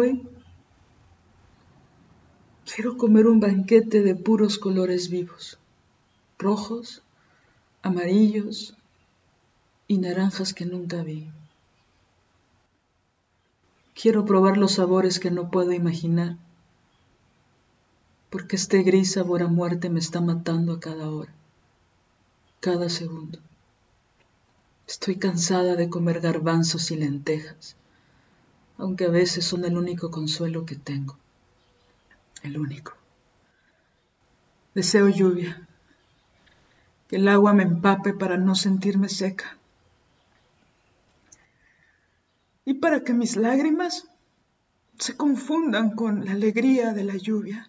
Hoy quiero comer un banquete de puros colores vivos, rojos, amarillos y naranjas que nunca vi. Quiero probar los sabores que no puedo imaginar, porque este gris sabor a muerte me está matando a cada hora, cada segundo. Estoy cansada de comer garbanzos y lentejas, aunque a veces son el único consuelo que tengo. El único. Deseo lluvia, que el agua me empape para no sentirme seca. Y para que mis lágrimas se confundan con la alegría de la lluvia.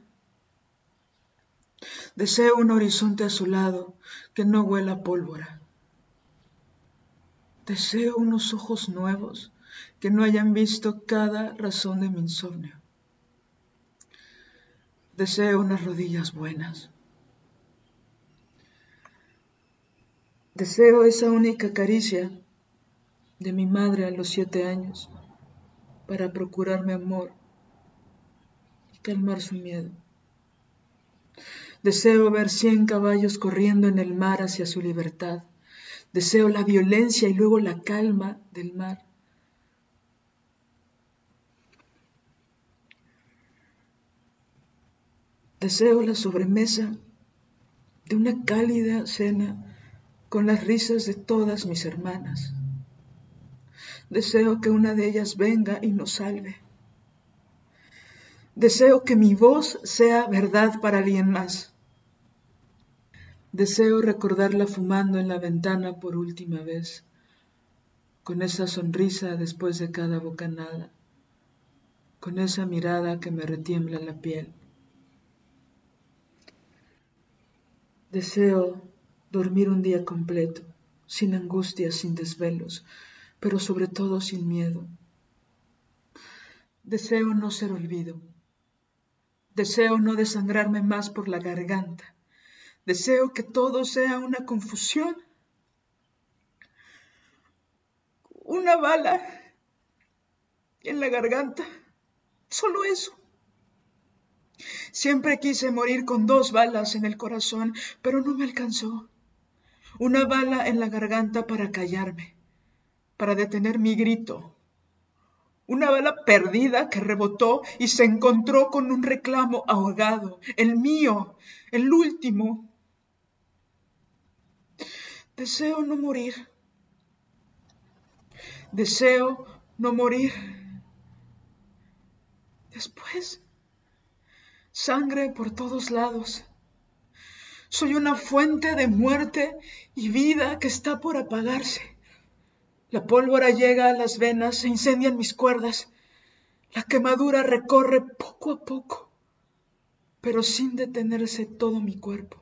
Deseo un horizonte azulado que no huela pólvora. Deseo unos ojos nuevos que no hayan visto cada razón de mi insomnio. Deseo unas rodillas buenas. Deseo esa única caricia de mi madre a los siete años para procurarme amor y calmar su miedo. Deseo ver cien caballos corriendo en el mar hacia su libertad. Deseo la violencia y luego la calma del mar. Deseo la sobremesa de una cálida cena con las risas de todas mis hermanas. Deseo que una de ellas venga y nos salve. Deseo que mi voz sea verdad para alguien más. Deseo recordarla fumando en la ventana por última vez, con esa sonrisa después de cada bocanada, con esa mirada que me retiembla la piel. Deseo dormir un día completo, sin angustias, sin desvelos, pero sobre todo sin miedo. Deseo no ser olvido. Deseo no desangrarme más por la garganta. Deseo que todo sea una confusión. Una bala en la garganta. Solo eso. Siempre quise morir con dos balas en el corazón, pero no me alcanzó. Una bala en la garganta para callarme, para detener mi grito. Una bala perdida que rebotó y se encontró con un reclamo ahogado, el mío, el último. Deseo no morir. Deseo no morir. Después sangre por todos lados. Soy una fuente de muerte y vida que está por apagarse. La pólvora llega a las venas, se incendian mis cuerdas. La quemadura recorre poco a poco, pero sin detenerse todo mi cuerpo.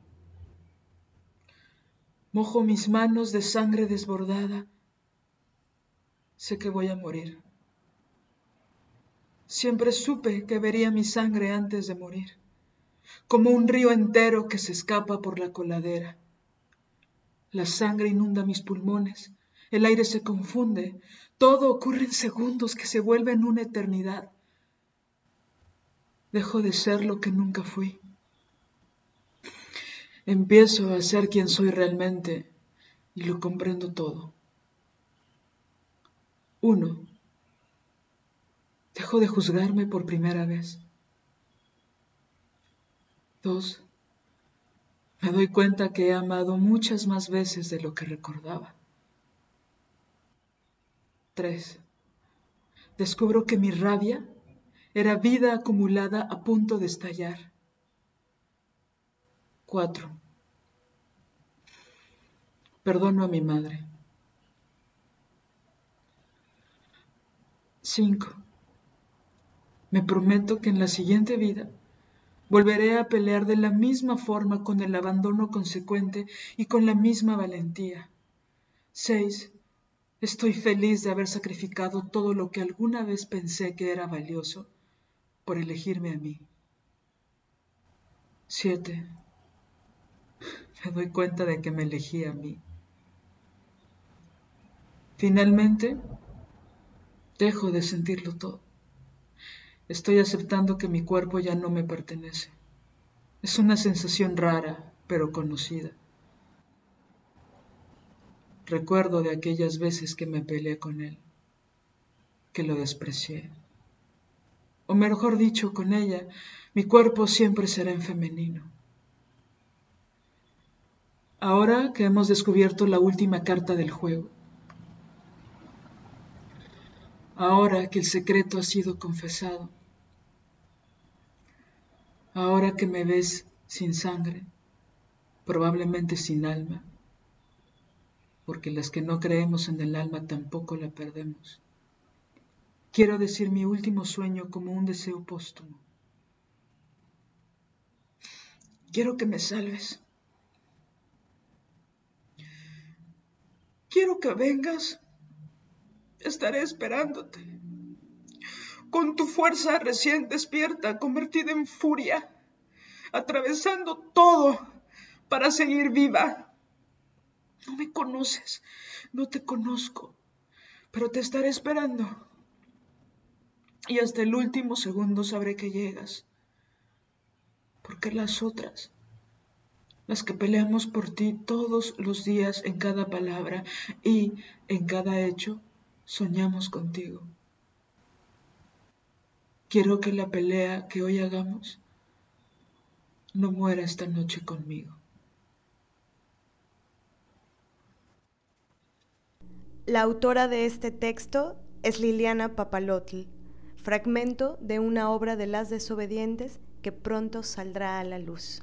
Mojo mis manos de sangre desbordada. Sé que voy a morir. Siempre supe que vería mi sangre antes de morir, como un río entero que se escapa por la coladera. La sangre inunda mis pulmones, el aire se confunde, todo ocurre en segundos que se vuelven una eternidad. Dejo de ser lo que nunca fui. Empiezo a ser quien soy realmente y lo comprendo todo. 1. Dejo de juzgarme por primera vez. Dos, me doy cuenta que he amado muchas más veces de lo que recordaba. Tres, descubro que mi rabia era vida acumulada a punto de estallar. Cuatro, perdono a mi madre. Cinco, me prometo que en la siguiente vida volveré a pelear de la misma forma con el abandono consecuente y con la misma valentía. 6. Estoy feliz de haber sacrificado todo lo que alguna vez pensé que era valioso por elegirme a mí. 7. Me doy cuenta de que me elegí a mí. Finalmente, dejo de sentirlo todo Estoy aceptando que mi cuerpo ya no me pertenece. Es una sensación rara, pero conocida. Recuerdo de aquellas veces que me peleé con él, que lo desprecié. O mejor dicho, con ella, mi cuerpo siempre será en femenino. Ahora que hemos descubierto la última carta del juego, ahora que el secreto ha sido confesado, ahora que me ves sin sangre, probablemente sin alma, porque las que no creemos en el alma tampoco la perdemos. Quiero decir mi último sueño como un deseo póstumo. Quiero que me salves. Quiero que vengas. Estaré esperándote. Con tu fuerza recién despierta, convertida en furia, atravesando todo para seguir viva. No me conoces, no te conozco, pero te estaré esperando. Y hasta el último segundo sabré que llegas. Porque las otras, las que peleamos por ti todos los días en cada palabra y en cada hecho, soñamos contigo. Quiero que la pelea que hoy hagamos no muera esta noche conmigo. La autora de este texto es Liliana Papalotl, fragmento de una obra de las desobedientes que pronto saldrá a la luz.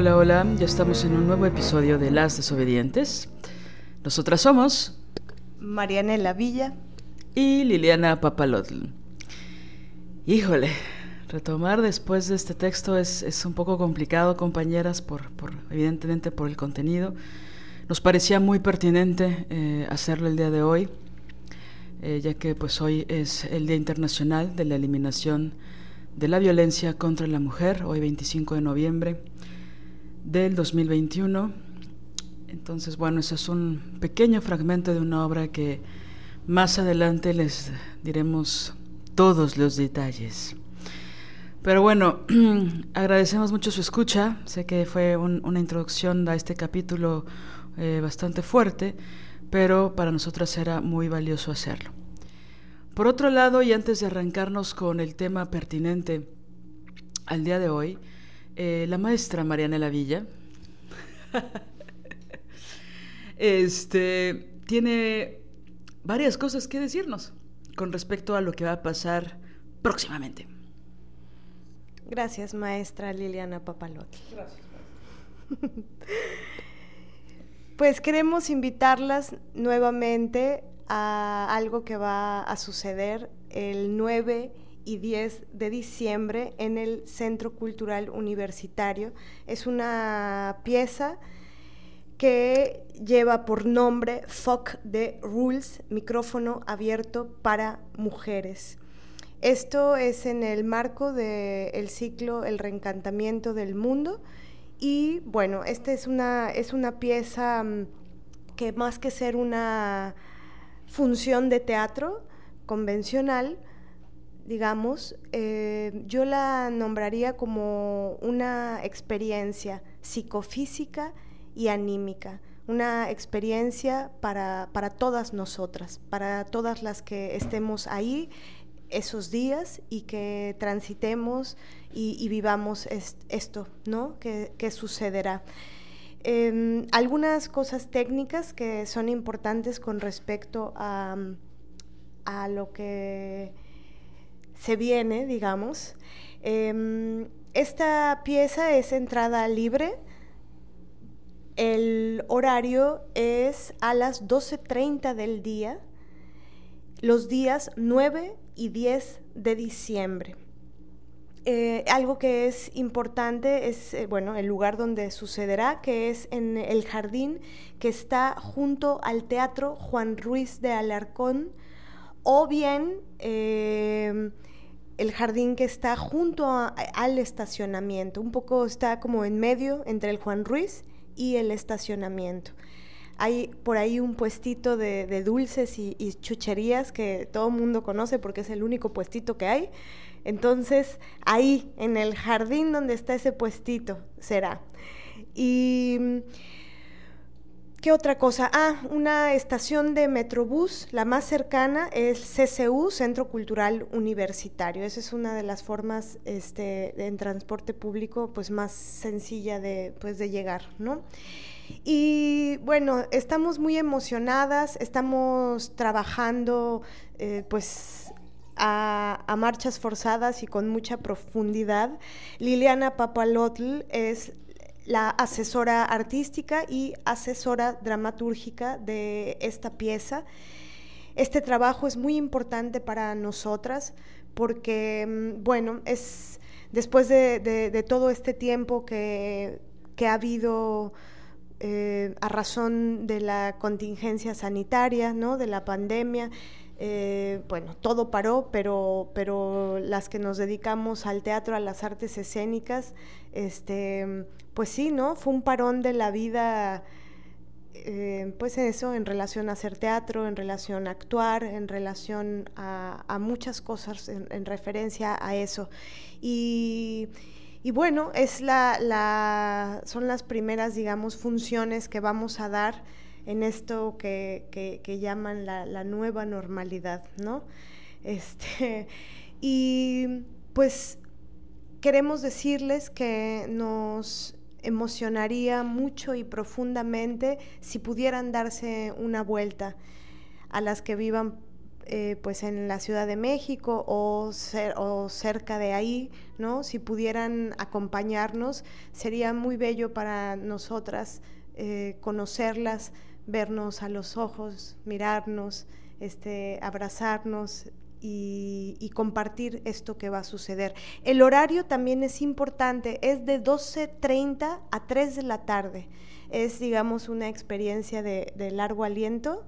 Ya estamos en un nuevo episodio de Las Desobedientes. Nosotras somos Marianela Villa y Liliana Papalotl. Híjole, retomar después de este texto es, un poco complicado, compañeras, por, evidentemente por el contenido. Nos parecía muy pertinente eh, hacerlo el día de hoy, eh, ya que pues hoy es el Día Internacional de la Eliminación de la Violencia contra la Mujer, hoy 25 de noviembre del 2021. Entonces, bueno, ese es un pequeño fragmento de una obra que más adelante les diremos todos los detalles. Pero bueno, agradecemos mucho su escucha. Sé que fue una introducción a este capítulo eh, bastante fuerte, pero para nosotras era muy valioso hacerlo. Por otro lado, y antes de arrancarnos con el tema pertinente al día de hoy, eh, la maestra Mariana Villa este, tiene varias cosas que decirnos con respecto a lo que va a pasar próximamente. Gracias, maestra Liliana Papalotti. Gracias. pues queremos invitarlas nuevamente a algo que va a suceder el 9 y 10 de diciembre en el Centro Cultural Universitario. Es una pieza que lleva por nombre Fuck the Rules, micrófono abierto para mujeres. Esto es en el marco del ciclo El reencantamiento del mundo y bueno, esta es una, es una pieza mm, que más que ser una función de teatro convencional, digamos, eh, yo la nombraría como una experiencia psicofísica y anímica, una experiencia para, todas nosotras, para todas las que estemos ahí esos días y que transitemos y, vivamos esto, ¿no? Que, sucederá. Em, algunas cosas técnicas que son importantes con respecto a, a lo que se viene, digamos. Em, esta pieza es entrada libre. El horario es a las 12.30 del día, los días 9 y 10 de diciembre. Eh, algo que es importante es, eh, bueno, el lugar donde sucederá, que es en el jardín que está junto al Teatro Juan Ruiz de Alarcón, o bien eh, el jardín que está junto al estacionamiento, un poco está como en medio entre el Juan Ruiz y el estacionamiento. Hay por ahí un puestito de, dulces y, chucherías que todo el mundo conoce porque es el único puestito que hay. Entonces, ahí, en el jardín donde está ese puestito, será. Y ¿Qué otra cosa? Ah, una estación de Metrobús, la más cercana es CCU, Centro Cultural Universitario. Esa es una de las formas este, en transporte público pues, más sencilla de, pues, de llegar, ¿no? Y bueno, estamos muy emocionadas, estamos trabajando eh, pues a, a, marchas forzadas y con mucha profundidad. Liliana Papalotl es la asesora artística y asesora dramatúrgica de esta pieza. Este trabajo es muy importante para nosotras porque, mm, bueno, es después de, todo este tiempo que, ha habido eh, a razón de la contingencia sanitaria, ¿no? de la pandemia, eh, bueno, todo paró, pero, pero las que nos dedicamos al teatro, a las artes escénicas, este, pues sí, ¿no? Fue un parón de la vida, eh, pues eso, en relación a hacer teatro, en relación a actuar, en relación a, muchas cosas en, referencia a eso. Y, bueno, es la, son las primeras, digamos, funciones que vamos a dar en esto que, llaman la, nueva normalidad, ¿no? Este, y pues queremos decirles que nos emocionaría mucho y profundamente si pudieran darse una vuelta a las que vivan eh, pues en la Ciudad de México o, o, cerca de ahí, ¿no? Si pudieran acompañarnos, sería muy bello para nosotras eh, conocerlas, vernos a los ojos, mirarnos, este, abrazarnos y, compartir esto que va a suceder. El horario también es importante, es de 12.30 a 3 de la tarde. Es, digamos, una experiencia de, largo aliento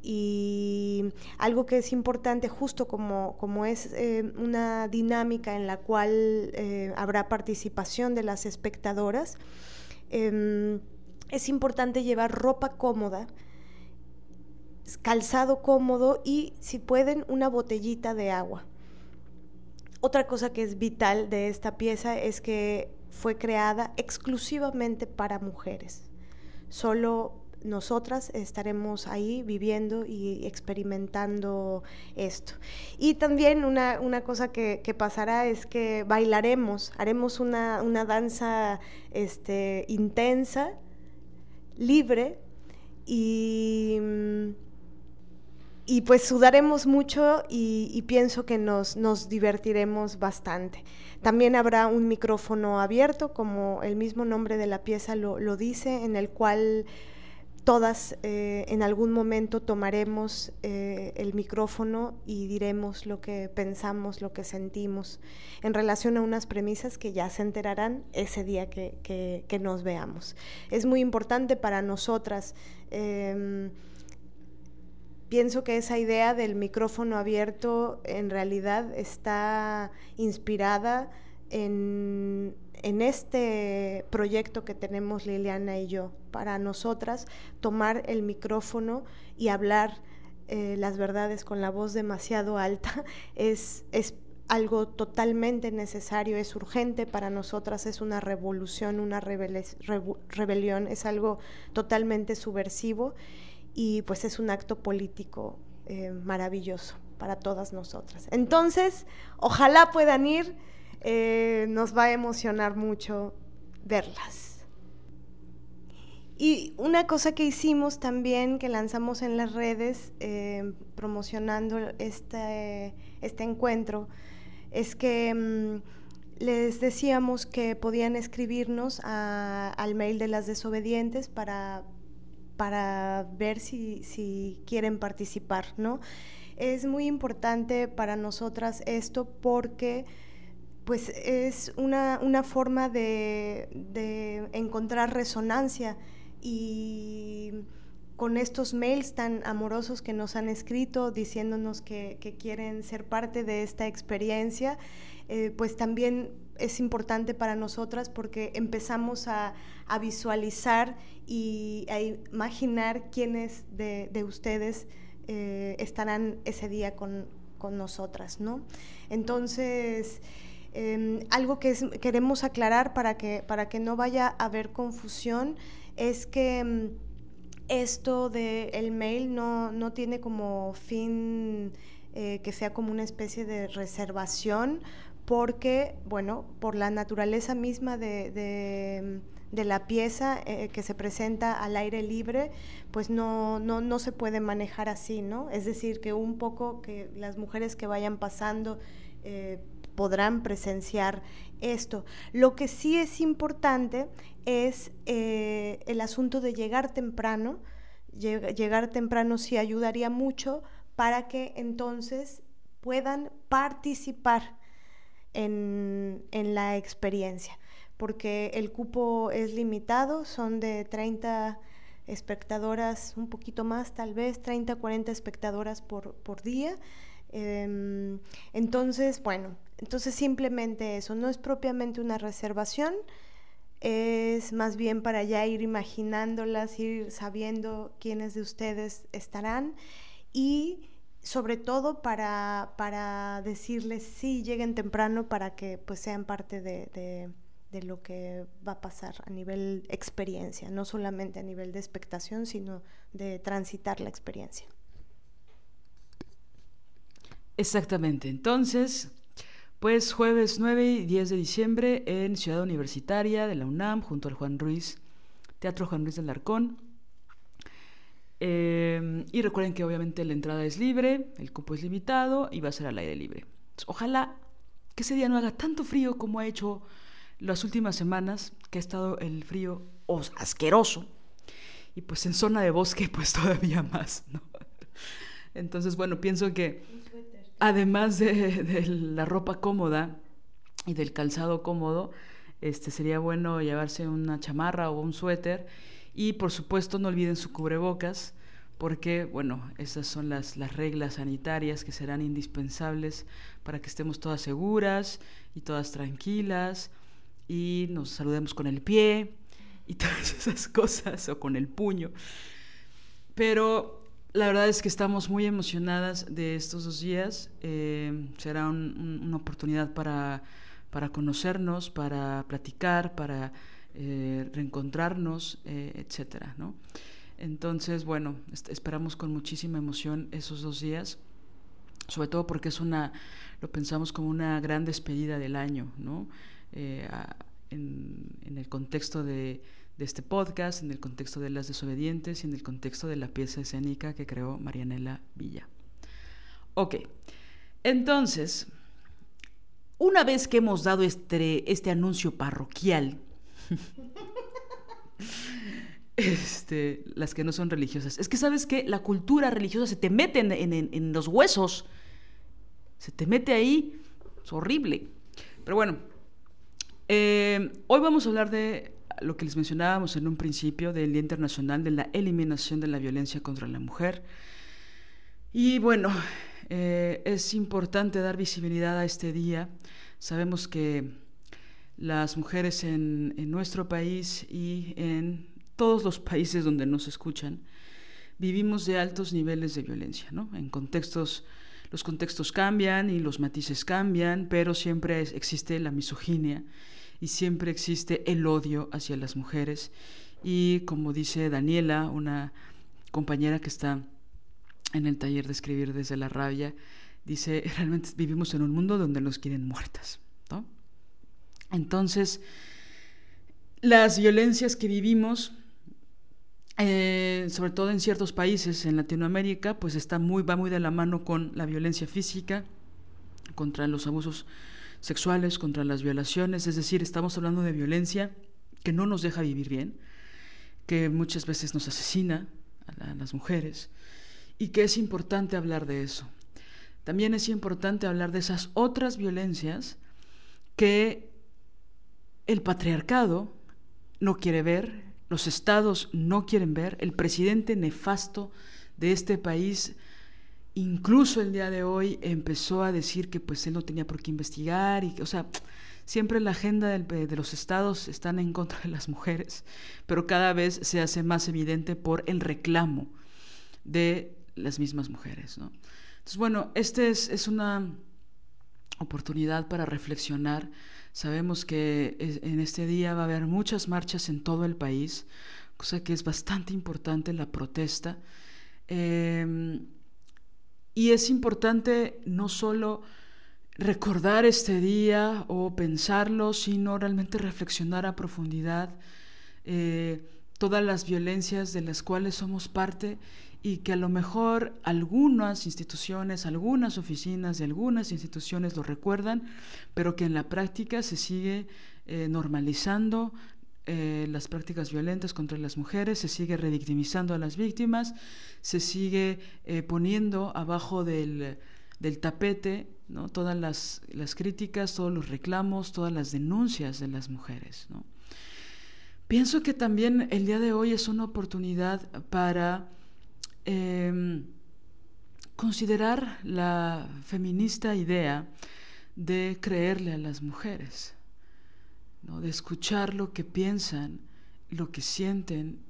y algo que es importante, justo como, como es eh, una dinámica en la cual eh, habrá participación de las espectadoras. Em, es importante llevar ropa cómoda, calzado cómodo y, si pueden, una botellita de agua. Otra cosa que es vital de esta pieza es que fue creada exclusivamente para mujeres. Solo nosotras estaremos ahí viviendo y experimentando esto. Y también una, cosa que, pasará es que bailaremos, haremos una, una danza este, intensa libre y, y pues sudaremos mucho y, pienso que nos, nos, divertiremos bastante. También habrá un micrófono abierto, como el mismo nombre de la pieza lo, lo dice, en el cual todas eh, en algún momento tomaremos eh, el micrófono y diremos lo que pensamos, lo que sentimos en relación a unas premisas que ya se enterarán ese día que, nos veamos. Es muy importante para nosotras. Em, pienso que esa idea del micrófono abierto en realidad está inspirada en en este proyecto que tenemos Liliana y yo, para nosotras tomar el micrófono y hablar eh, las verdades con la voz demasiado alta es, es algo totalmente necesario, es urgente para nosotras, es una revolución, una rebelión, es algo totalmente subversivo y pues es un acto político eh, maravilloso para todas nosotras. Entonces, ojalá puedan ir, eh, nos va a emocionar mucho verlas. Y una cosa que hicimos también, que lanzamos en las redes, eh, promocionando este, este encuentro, es que mm, les decíamos que podían escribirnos al mail de las desobedientes para, para ver si, si quieren participar, ¿no? Es muy importante para nosotras esto porque pues es una, una forma de, encontrar resonancia y con estos mails tan amorosos que nos han escrito diciéndonos que, quieren ser parte de esta experiencia, eh, pues también es importante para nosotras porque empezamos a, visualizar y a imaginar quiénes de, ustedes eh, estarán ese día con, nosotras, ¿no? Entonces, em, algo que queremos aclarar para que, para que no vaya a haber confusión es que mm, esto del el mail no, tiene como fin eh, que sea como una especie de reservación, porque, bueno, por la naturaleza misma de, la pieza eh, que se presenta al aire libre, pues no, no, se puede manejar así, ¿no? Es decir, que un poco que las mujeres que vayan pasando eh, podrán presenciar esto. Lo que sí es importante es eh, el asunto de llegar temprano. llegar temprano sí ayudaría mucho para que entonces puedan participar en, la experiencia, porque el cupo es limitado, son de 30 espectadoras, un poquito más tal vez, 30, 40 espectadoras por, por día. Em, entonces, bueno, entonces simplemente eso, no es propiamente una reservación, es más bien para ya ir imaginándolas, ir sabiendo quiénes de ustedes estarán y sobre todo para, para decirles sí, lleguen temprano para que pues sean parte de, de lo que va a pasar a nivel experiencia, no solamente a nivel de expectación, sino de transitar la experiencia. Exactamente, entonces pues jueves 9 y 10 de diciembre en Ciudad Universitaria de la UNAM, junto al Juan Ruiz, Teatro Juan Ruiz del Arcón. Eh, y recuerden que obviamente la entrada es libre, el cupo es limitado y va a ser al aire libre. Ojalá que ese día no haga tanto frío como ha hecho las últimas semanas, que ha estado el frío asqueroso. Y pues en zona de bosque pues todavía más, ¿no? Entonces, bueno, pienso que además de, la ropa cómoda y del calzado cómodo, este, sería bueno llevarse una chamarra o un suéter y por supuesto no olviden su cubrebocas porque, bueno, esas son las, las reglas sanitarias que serán indispensables para que estemos todas seguras y todas tranquilas y nos saludemos con el pie y todas esas cosas o con el puño. Pero la verdad es que estamos muy emocionadas de estos dos días. Eh, será una oportunidad para, conocernos, para platicar, para eh, reencontrarnos, eh, etcétera, ¿no? Entonces, bueno, esperamos con muchísima emoción esos dos días, sobre todo porque es una, lo pensamos como una gran despedida del año, ¿no? en el contexto de de este podcast, en el contexto de las desobedientes y en el contexto de la pieza escénica que creó Marianela Villa. Ok, entonces, una vez que hemos dado este, este anuncio parroquial, este, las que no son religiosas, es que sabes que la cultura religiosa se te mete en, los huesos, se te mete ahí, es horrible. Pero bueno, eh, hoy vamos a hablar de lo que les mencionábamos en un principio del Día Internacional de la Eliminación de la Violencia contra la Mujer. Y bueno, eh, es importante dar visibilidad a este día. Sabemos que las mujeres en, nuestro país y en todos los países donde nos escuchan vivimos de altos niveles de violencia, ¿no? En contextos los contextos cambian y los matices cambian, pero siempre existe la misoginia y siempre existe el odio hacia las mujeres. Y como dice Daniela, una compañera que está en el taller de escribir desde la rabia, dice, realmente vivimos en un mundo donde nos quieren muertas. Entonces, las violencias que vivimos, eh, sobre todo en ciertos países en Latinoamérica, pues está muy, va muy de la mano con la violencia física, contra los abusos sexuales, contra las violaciones, es decir, estamos hablando de violencia que no nos deja vivir bien, que muchas veces nos asesina a las mujeres y que es importante hablar de eso. También es importante hablar de esas otras violencias que el patriarcado no quiere ver, los estados no quieren ver, el presidente nefasto de este país incluso el día de hoy empezó a decir que pues él no tenía por qué investigar y o sea, siempre la agenda de los estados están en contra de las mujeres, pero cada vez se hace más evidente por el reclamo de las mismas mujeres. ¿no? Entonces, bueno, esta es, es una oportunidad para reflexionar. Sabemos que en este día va a haber muchas marchas en todo el país, cosa que es bastante importante la protesta. Em, y es importante no solo recordar este día o pensarlo, sino realmente reflexionar a profundidad eh, todas las violencias de las cuales somos parte y que a lo mejor algunas instituciones, algunas oficinas de algunas instituciones lo recuerdan, pero que en la práctica se sigue eh, normalizando eh, las prácticas violentas contra las mujeres, se sigue revictimizando a las víctimas, se sigue eh, poniendo abajo del, tapete ¿no? todas las, las, críticas, todos los reclamos, todas las denuncias de las mujeres. ¿no? Pienso que también el día de hoy es una oportunidad para Em, considerar la feminista idea de creerle a las mujeres, de escuchar lo que piensan, lo que sienten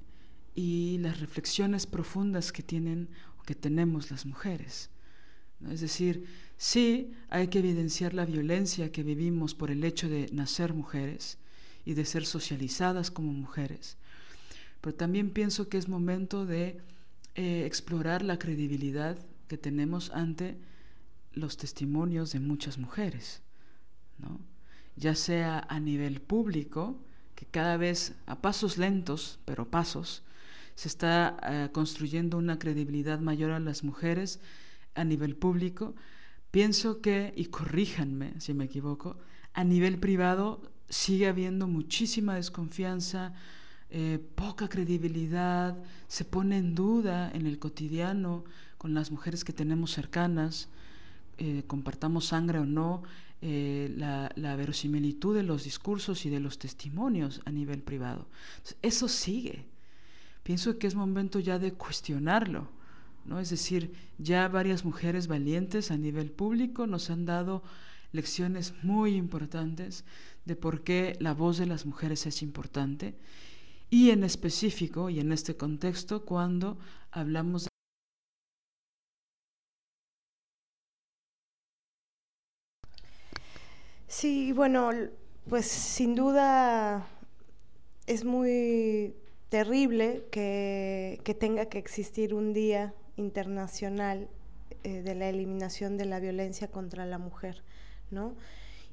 y las reflexiones profundas que tienen o que tenemos las mujeres. Es decir, sí hay que evidenciar la violencia que vivimos por el hecho de nacer mujeres y de ser socializadas como mujeres, pero también pienso que es momento de eh, explorar la credibilidad que tenemos ante los testimonios de muchas mujeres, ¿no? Ya sea a nivel público, que cada vez a pasos lentos, pero pasos, se está eh, construyendo una credibilidad mayor a las mujeres a nivel público. Pienso que, y corríjanme si me equivoco, a nivel privado sigue habiendo muchísima desconfianza, eh, poca credibilidad, se pone en duda en el cotidiano con las mujeres que tenemos cercanas, eh, compartamos sangre o no, eh, la, verosimilitud de los discursos y de los testimonios a nivel privado. eso sigue. Pienso que es momento ya de cuestionarlo. ¿no? Es decir, ya varias mujeres valientes a nivel público nos han dado lecciones muy importantes de por qué la voz de las mujeres es importante y en específico y en este contexto cuando hablamos de Sí, bueno, pues sin duda es muy terrible que, tenga que existir un día internacional eh, de la eliminación de la violencia contra la mujer, ¿no?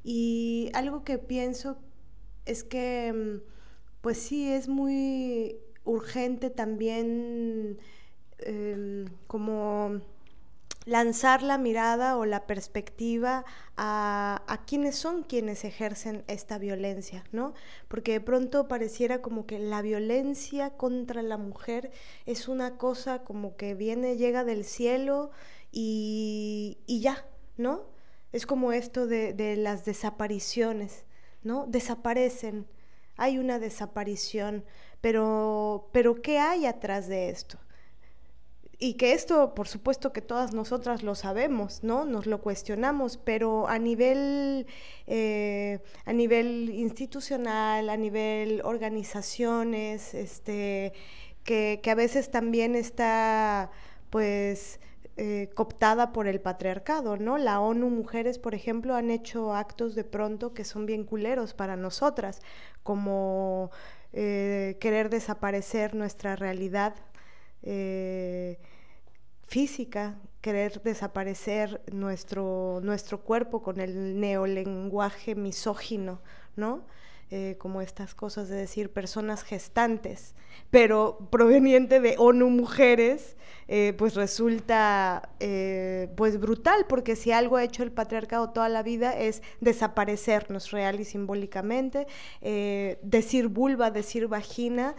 Y algo que pienso es que mm, pues sí, es muy urgente también em, como lanzar la mirada o la perspectiva a, quienes son quienes ejercen esta violencia, ¿no? Porque de pronto pareciera como que la violencia contra la mujer es una cosa como que viene, llega del cielo y, y ya, ¿no? Es como esto de, de las desapariciones, ¿no? Desaparecen hay una desaparición, pero, pero ¿qué hay atrás de esto? Y que esto, por supuesto que todas nosotras lo sabemos, ¿no? Nos lo cuestionamos, pero a nivel, eh, a nivel institucional, a nivel organizaciones, este, que, que a veces también está, pues, eh, cooptada por el patriarcado, ¿no? La ONU Mujeres, por ejemplo, han hecho actos de pronto que son bien culeros para nosotras, como eh, querer desaparecer nuestra realidad eh, física, querer desaparecer nuestro, nuestro cuerpo con el neolenguaje misógino, ¿no? Eh, como estas cosas de decir personas gestantes, pero proveniente de ONU Mujeres, eh, pues resulta pues brutal, porque si algo ha hecho el patriarcado toda la vida es desaparecernos real y simbólicamente, decir vulva, decir vagina,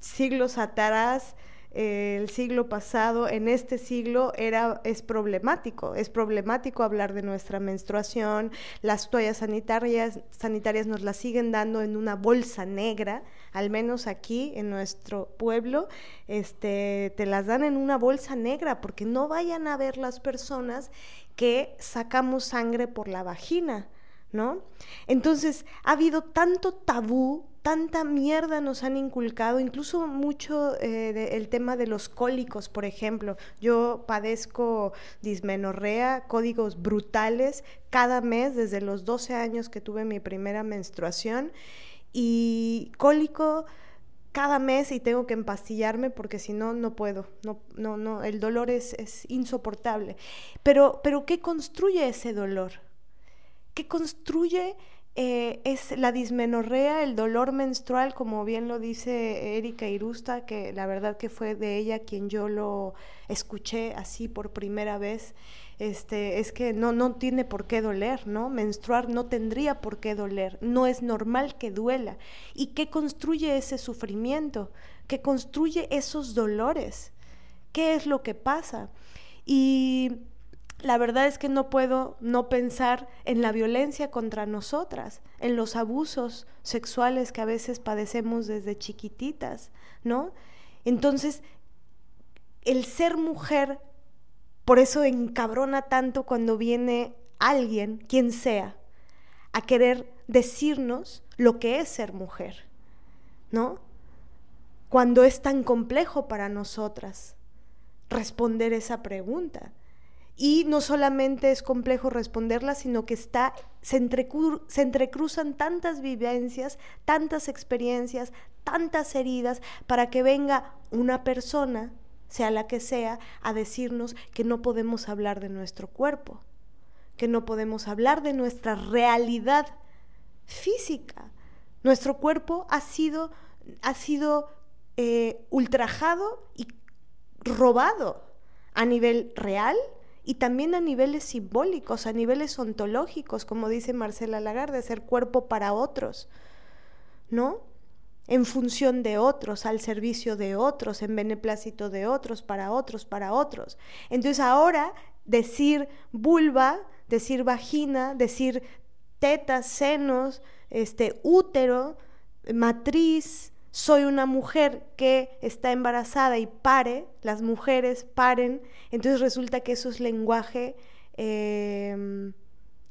siglos atrás el siglo pasado, en este siglo era, es problemático. Es problemático hablar de nuestra menstruación. Las toallas sanitarias, sanitarias nos las siguen dando en una bolsa negra, al menos aquí en nuestro pueblo, este, te las dan en una bolsa negra porque no vayan a ver las personas que sacamos sangre por la vagina. ¿No? Entonces, ha habido tanto tabú tanta mierda nos han inculcado, incluso mucho eh, el tema de los cólicos, por ejemplo. Yo padezco dismenorrea, códigos brutales cada mes desde los 12 años que tuve mi primera menstruación y cólico cada mes y tengo que empastillarme porque si no, no puedo. No, no, no, el dolor es, es insoportable. Pero, pero, ¿qué construye ese dolor? ¿Qué construye eh, es la dismenorrea, el dolor menstrual, como bien lo dice Erika Irusta, que la verdad que fue de ella quien yo lo escuché así por primera vez. Este, es que no, no tiene por qué doler, ¿no? Menstruar no tendría por qué doler, no es normal que duela. ¿Y qué construye ese sufrimiento? ¿Qué construye esos dolores? ¿Qué es lo que pasa? Y la verdad es que no puedo no pensar en la violencia contra nosotras, en los abusos sexuales que a veces padecemos desde chiquititas, ¿no? Entonces, el ser mujer, por eso encabrona tanto cuando viene alguien, quien sea, a querer decirnos lo que es ser mujer, ¿no? Cuando es tan complejo para nosotras responder esa pregunta. Y no solamente es complejo responderla, sino que está, se, entrecruzan tantas vivencias, tantas experiencias, tantas heridas, para que venga una persona, sea la que sea, a decirnos que no podemos hablar de nuestro cuerpo, que no podemos hablar de nuestra realidad física. Nuestro cuerpo ha sido, ha sido eh, ultrajado y robado a nivel real y también a niveles simbólicos, a niveles ontológicos, como dice Marcela Lagarde, ser cuerpo para otros, ¿no? En función de otros, al servicio de otros, en beneplácito de otros, para otros, para otros. Entonces ahora decir vulva, decir vagina, decir tetas, senos, este útero, matriz, soy una mujer que está embarazada y pare, las mujeres paren, entonces resulta que eso es lenguaje, em,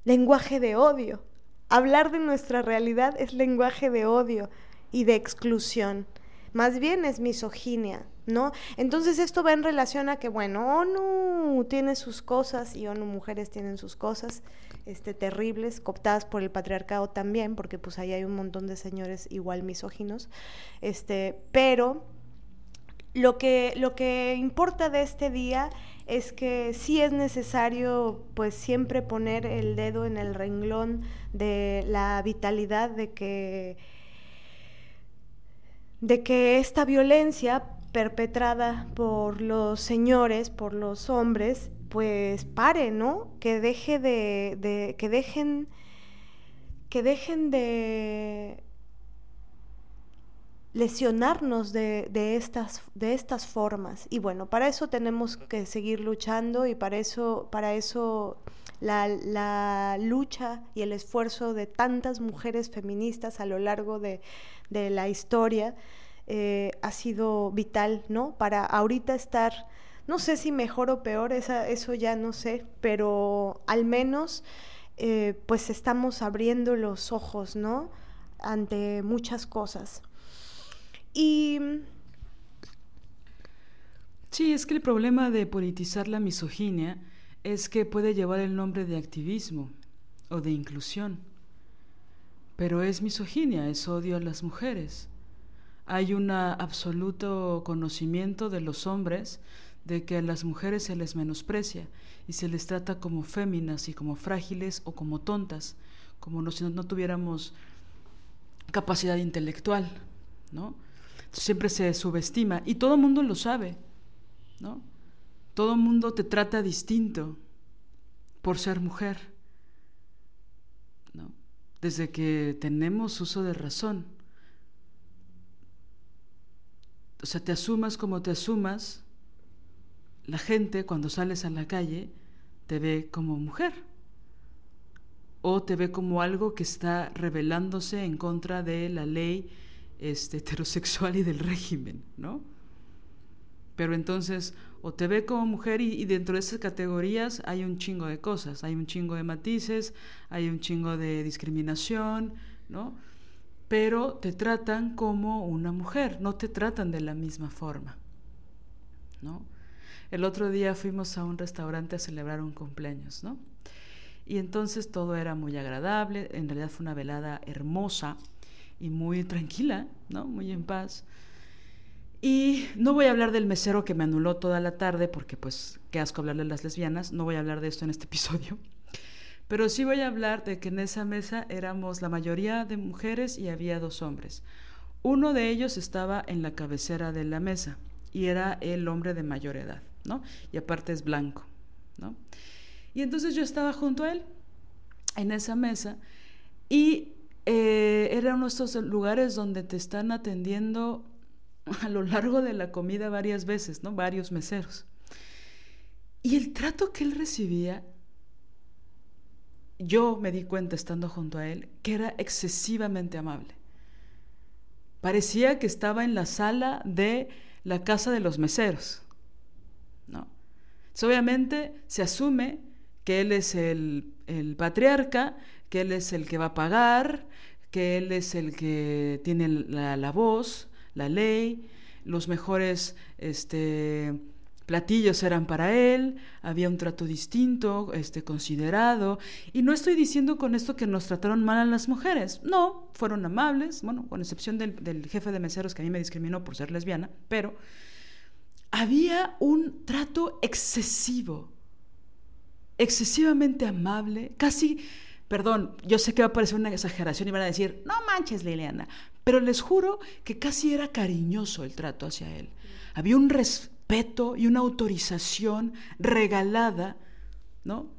lenguaje de odio. Hablar de nuestra realidad es lenguaje de odio y de exclusión. Más bien es misoginia, ¿no? Entonces esto va en relación a que, bueno, ONU tiene sus cosas y ONU Mujeres tienen sus cosas este, terribles, cooptadas por el patriarcado también, porque pues ahí hay un montón de señores igual misóginos, este, pero lo que, lo que importa de este día es que sí es necesario pues siempre poner el dedo en el renglón de la vitalidad de que de que esta violencia perpetrada por los señores, por los hombres, pues pare, ¿no? Que deje de, que dejen, que dejen de lesionarnos de, estas, de estas formas. Y bueno, para eso tenemos que seguir luchando y para eso, para eso la, lucha y el esfuerzo de tantas mujeres feministas a lo largo de, la historia eh, ha sido vital, ¿no? Para ahorita estar no sé si mejor o peor, eso ya no sé, pero al menos eh, pues estamos abriendo los ojos, ¿no? Ante muchas cosas. Y Sí, es que el problema de politizar la misoginia es que puede llevar el nombre de activismo o de inclusión. Pero es misoginia, es odio a las mujeres. Hay un absoluto conocimiento de los hombres de que a las mujeres se les menosprecia y se les trata como féminas y como frágiles o como tontas, como si no tuviéramos capacidad intelectual, ¿no? Siempre se subestima y todo el mundo lo sabe, ¿no? Todo mundo te trata distinto por ser mujer, ¿no? Desde que tenemos uso de razón. O sea, te asumas como te asumas, la gente cuando sales a la calle te ve como mujer o te ve como algo que está rebelándose en contra de la ley este, heterosexual y del régimen, ¿no? Pero entonces, o te ve como mujer y, dentro de esas categorías hay un chingo de cosas, hay un chingo de matices, hay un chingo de discriminación, ¿no? Pero te tratan como una mujer, no te tratan de la misma forma, ¿no? El otro día fuimos a un restaurante a celebrar un cumpleaños, ¿no? Y entonces todo era muy agradable, en realidad fue una velada hermosa y muy tranquila, ¿no? Muy en paz. Y no voy a hablar del mesero que me anuló toda la tarde, porque pues qué asco hablarle a las lesbianas, no voy a hablar de esto en este episodio. Pero sí voy a hablar de que en esa mesa éramos la mayoría de mujeres y había dos hombres. Uno de ellos estaba en la cabecera de la mesa y era el hombre de mayor edad, ¿no? Y aparte es blanco, ¿no? Y entonces yo estaba junto a él en esa mesa y eh, era uno de estos lugares donde te están atendiendo a lo largo de la comida varias veces, ¿no? Varios meseros. Y el trato que él recibía, yo me di cuenta estando junto a él, que era excesivamente amable. Parecía que estaba en la sala de la casa de los meseros, ¿no? obviamente se asume que él es el, patriarca, que él es el que va a pagar, que él es el que tiene la, voz, la ley, los mejores este, platillos eran para él, había un trato distinto, este, considerado, y no estoy diciendo con esto que nos trataron mal a las mujeres, no, fueron amables, bueno, con excepción del, del jefe de meseros que a mí me discriminó por ser lesbiana, pero había un trato excesivo excesivamente amable, casi, perdón, yo sé que va a parecer una exageración y van a decir, no manches Liliana, pero les juro que casi era cariñoso el trato hacia él. Había un respeto y una autorización regalada, ¿no?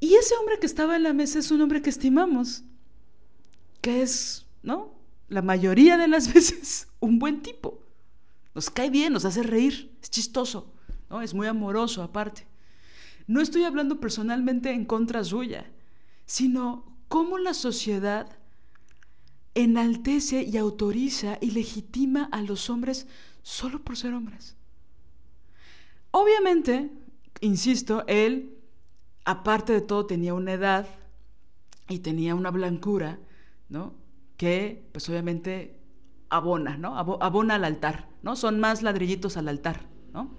Y ese hombre que estaba en la mesa es un hombre que estimamos, que es, ¿no? La mayoría de las veces un buen tipo. Nos cae bien, nos hace reír, es chistoso, ¿no? Es muy amoroso aparte. No estoy hablando personalmente en contra suya, sino cómo la sociedad enaltece y autoriza y legitima a los hombres solo por ser hombres. Obviamente, insisto, él, aparte de todo, tenía una edad y tenía una blancura, ¿no? Que, pues obviamente, abona, ¿no? Abona al altar, ¿no? Son más ladrillitos al altar, ¿no?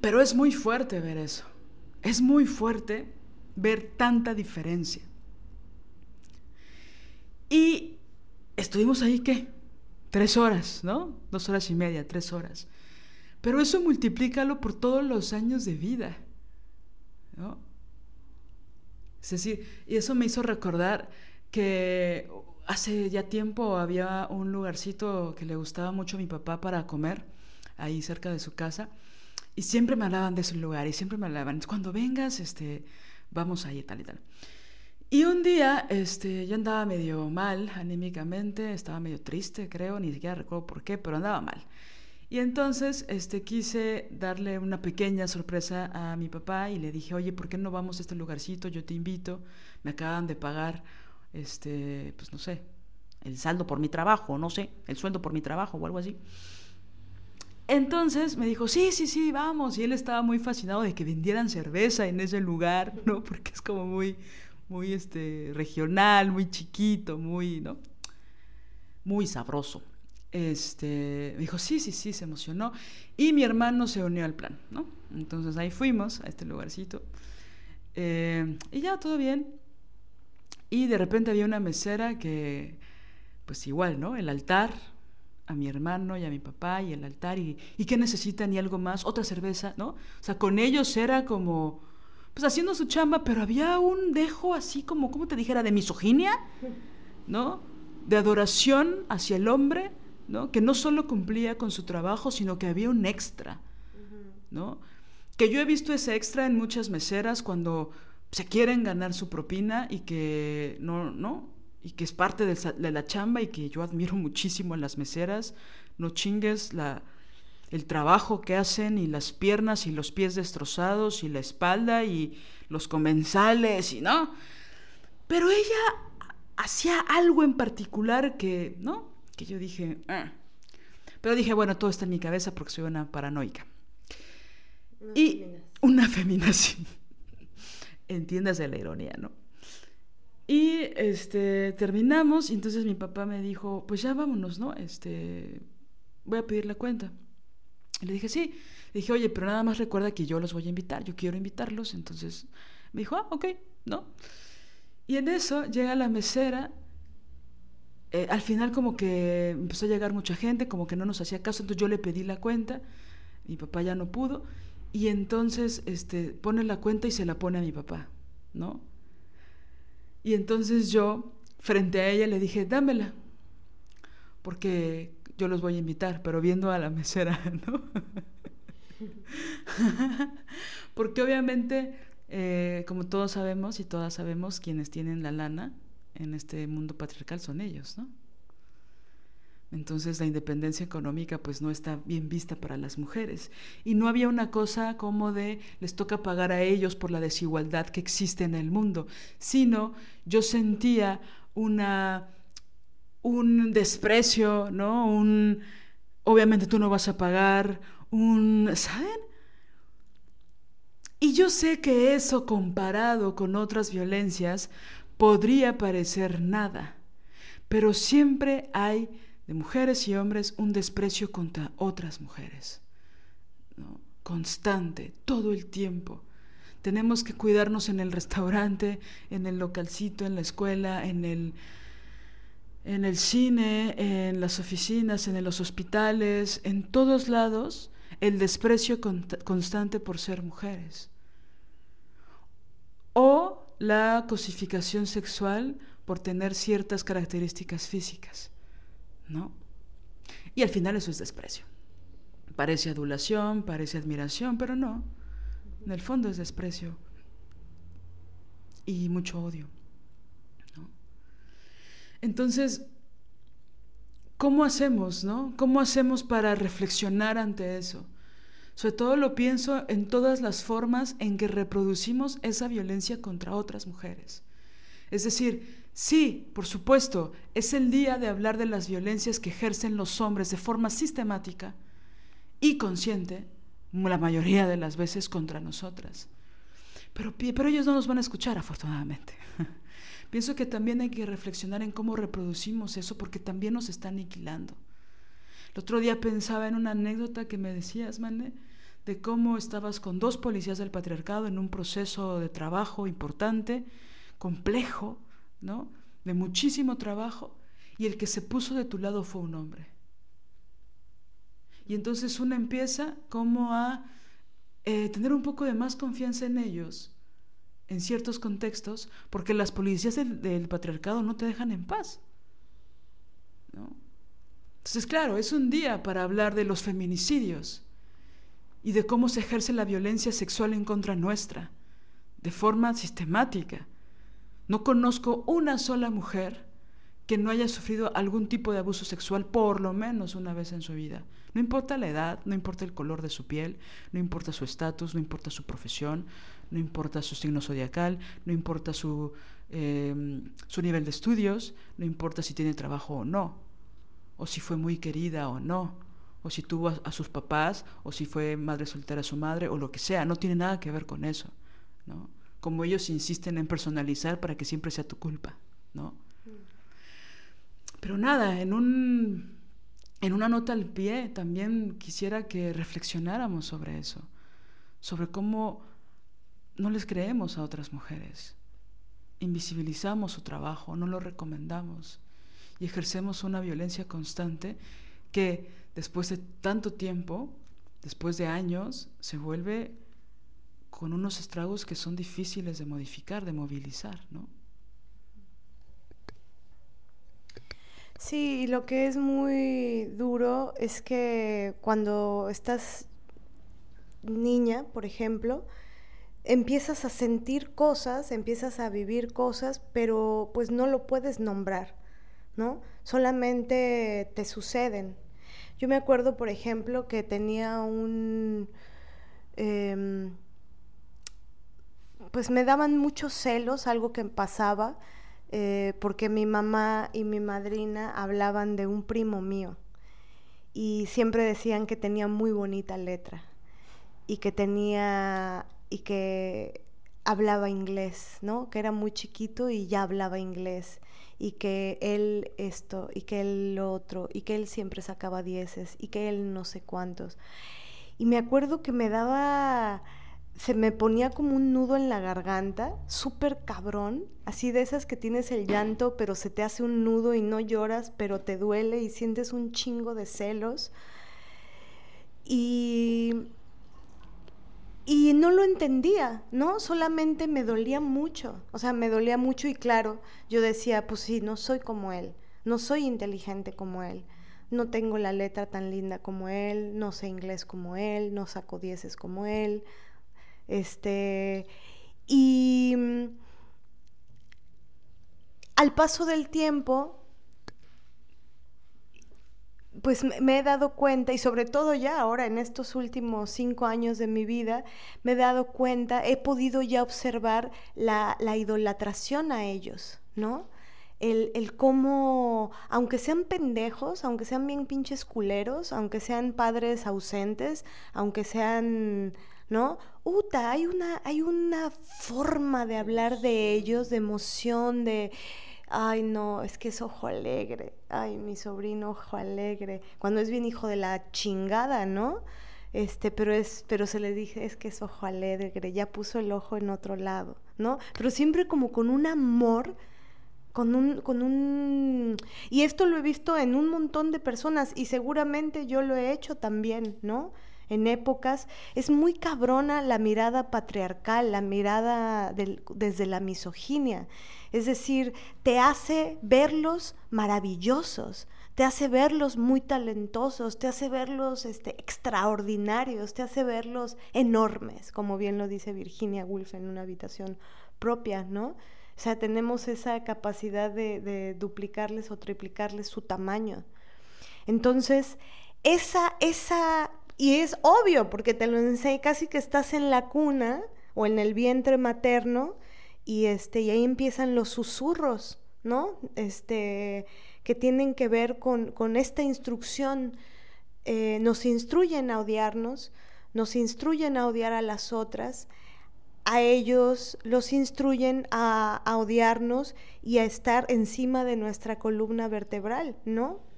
Pero es muy fuerte ver eso. Es muy fuerte ver tanta diferencia. Y estuvimos ahí, ¿qué? Tres horas, ¿no? Dos horas y media, tres horas. Pero eso multiplícalo por todos los años de vida, ¿no? Es decir, y eso me hizo recordar que hace ya tiempo había un lugarcito que le gustaba mucho a mi papá para comer, ahí cerca de su casa, y siempre me hablaban de ese lugar y siempre me hablaban, cuando vengas, este, vamos ahí, tal y tal. Y un día, este, yo andaba medio mal anímicamente, estaba medio triste, creo, ni siquiera recuerdo por qué, pero andaba mal. Y entonces, este, quise darle una pequeña sorpresa a mi papá y le dije, oye, ¿por qué no vamos a este lugarcito? Yo te invito, me acaban de pagar, este, pues no sé, el saldo por mi trabajo, no sé, el sueldo por mi trabajo o algo así. Entonces me dijo, sí, sí, sí, vamos. Y él estaba muy fascinado de que vendieran cerveza en ese lugar, ¿no? Porque es como muy, muy este, regional, muy chiquito, muy, ¿no? Muy sabroso. este, dijo, sí, sí, sí, se emocionó. Y mi hermano se unió al plan, ¿no? Entonces ahí fuimos a este lugarcito. Eh, y ya, todo bien. Y de repente había una mesera que, pues igual, ¿no? El altar, a mi hermano y a mi papá y el altar y, y qué necesitan y algo más, otra cerveza, ¿no? O sea, con ellos era como, pues haciendo su chamba, pero había un dejo así como, ¿cómo te dijera? De misoginia, ¿no? De adoración hacia el hombre, ¿no? Que no solo cumplía con su trabajo, sino que había un extra, ¿no? Que yo he visto ese extra en muchas meseras cuando se quieren ganar su propina y que no, no, y que es parte de, la chamba y que yo admiro muchísimo en las meseras, no chingues la, el trabajo que hacen y las piernas y los pies destrozados y la espalda y los comensales y no. Pero ella hacía algo en particular que, ¿no? Que yo dije, ah". pero dije, bueno, todo está en mi cabeza porque soy una paranoica. y una feminación. Entiéndase la ironía, ¿no? Y este, terminamos y entonces mi papá me dijo, pues ya vámonos, ¿no? Este, voy a pedir la cuenta. Le dije, sí. Le dije, oye, pero nada más recuerda que yo los voy a invitar, yo quiero invitarlos. Entonces me dijo, ah, ok, ¿no? Y en eso llega la mesera. Eh, al final como que empezó a llegar mucha gente, como que no nos hacía caso, entonces yo le pedí la cuenta, mi papá ya no pudo, y entonces este, pone la cuenta y se la pone a mi papá, ¿no? Y entonces yo, frente a ella, le dije, dámela, porque yo los voy a invitar, pero viendo a la mesera, ¿no? porque obviamente, eh, como todos sabemos y todas sabemos, quienes tienen la lana en este mundo patriarcal son ellos, ¿no? Entonces la independencia económica pues no está bien vista para las mujeres. Y no había una cosa como de les toca pagar a ellos por la desigualdad que existe en el mundo, sino yo sentía una un desprecio, ¿no? Un obviamente tú no vas a pagar, un ¿saben? Y yo sé que eso comparado con otras violencias podría parecer nada, pero siempre hay de mujeres y hombres un desprecio contra otras mujeres. Constante, todo el tiempo. Tenemos que cuidarnos en el restaurante, en el localcito, en la escuela, en el, en el cine, en las oficinas, en los hospitales, en todos lados, el desprecio constante por ser mujeres. O la cosificación sexual por tener ciertas características físicas. ¿no? Y al final eso es desprecio. Parece adulación, parece admiración, pero no. En el fondo es desprecio y mucho odio. Entonces, ¿cómo hacemos, no? ¿Cómo hacemos para reflexionar ante eso? Sobre todo lo pienso en todas las formas en que reproducimos esa violencia contra otras mujeres. Es decir, Sí, por supuesto, es el día de hablar de las violencias que ejercen los hombres de forma sistemática y consciente, la mayoría de las veces contra nosotras. Pero, pero ellos no nos van a escuchar, afortunadamente. Pienso que también hay que reflexionar en cómo reproducimos eso, porque también nos está aniquilando. El otro día pensaba en una anécdota que me decías, Mané, de cómo estabas con dos policías del patriarcado en un proceso de trabajo importante, complejo, ¿no? De muchísimo trabajo y el que se puso de tu lado fue un hombre. Y entonces uno empieza como a eh, tener un poco de más confianza en ellos en ciertos contextos, porque las policías del, patriarcado no te dejan en paz. Entonces, claro, es un día para hablar de los feminicidios y de cómo se ejerce la violencia sexual en contra nuestra, de forma sistemática, no conozco una sola mujer que no haya sufrido algún tipo de abuso sexual por lo menos una vez en su vida. No importa la edad, no importa el color de su piel, no importa su estatus, no importa su profesión, no importa su signo zodiacal, no importa su, em, su nivel de estudios, no importa si tiene trabajo o no, o si fue muy querida o no, o si tuvo a, sus papás, o si fue madre soltera a su madre, o lo que sea, no tiene nada que ver con eso. ¿no? como ellos insisten en personalizar para que siempre sea tu culpa, ¿no? Pero nada, en un en una nota al pie también quisiera que reflexionáramos sobre eso, sobre cómo no les creemos a otras mujeres, invisibilizamos su trabajo, no lo recomendamos y ejercemos una violencia constante que después de tanto tiempo, después de años, se vuelve con unos estragos que son difíciles de modificar, de movilizar, ¿no? Sí, y lo que es muy duro es que cuando estás niña, por ejemplo, empiezas a sentir cosas, empiezas a vivir cosas, pero pues no lo puedes nombrar, ¿no? Solamente te suceden. Yo me acuerdo, por ejemplo, que tenía un... Em, pues me daban muchos celos, algo que pasaba, eh, porque mi mamá y mi madrina hablaban de un primo mío y siempre decían que tenía muy bonita letra y que tenía y que hablaba inglés, ¿no? Que era muy chiquito y ya hablaba inglés y que él esto y que él lo otro y que él siempre sacaba dieces y que él no sé cuántos. Y me acuerdo que me daba se me ponía como un nudo en la garganta, súper cabrón, así de esas que tienes el llanto, pero se te hace un nudo y no lloras, pero te duele y sientes un chingo de celos. Y, y no lo entendía, ¿no? Solamente me dolía mucho, o sea, me dolía mucho y claro, yo decía, pues sí, no soy como él, no soy inteligente como él no tengo la letra tan linda como él, no sé inglés como él, no saco dieces como él, este, y mm, al paso del tiempo, pues me he dado cuenta, y sobre todo ya ahora en estos últimos cinco años de mi vida, me he dado cuenta, he podido ya observar la, idolatración a ellos, ¿no? El, el, cómo, aunque sean pendejos, aunque sean bien pinches culeros, aunque sean padres ausentes, aunque sean ¿no? Uta, hay una, hay una forma de hablar de ellos, de emoción, de, ay no, es que es ojo alegre, ay mi sobrino ojo alegre, cuando es bien hijo de la chingada, ¿no? Este, pero es, pero se le dije, es que es ojo alegre, ya puso el ojo en otro lado, ¿no? Pero siempre como con un amor, con un, con un, y esto lo he visto en un montón de personas, y seguramente yo lo he hecho también, ¿no? En épocas, es muy cabrona la mirada patriarcal, la mirada desde la misoginia. Es decir, te hace verlos maravillosos, te hace verlos muy talentosos, te hace verlos este, extraordinarios, te hace verlos enormes, como bien lo dice Virginia Woolf en una habitación propia, ¿no? O sea, tenemos esa capacidad de, de duplicarles o triplicarles su tamaño. Entonces, esa, esa y es obvio, porque te lo enseñé casi que estás en la cuna o en el vientre materno y, este, y ahí empiezan los susurros, ¿no? Este, que tienen que ver con, con esta instrucción. Eh, nos instruyen a odiarnos, nos instruyen a odiar a las otras, a ellos los instruyen a, a odiarnos y a estar encima de nuestra columna vertebral, ¿no?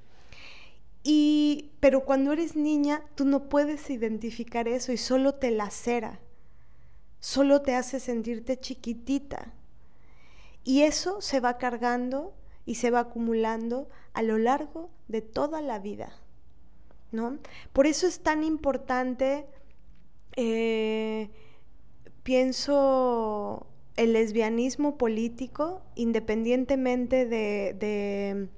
Y, pero cuando eres niña, tú no puedes identificar eso y solo te lacera, solo te hace sentirte chiquitita. Y eso se va cargando y se va acumulando a lo largo de toda la vida. ¿no? Por eso es tan importante, eh, pienso, el lesbianismo político, independientemente de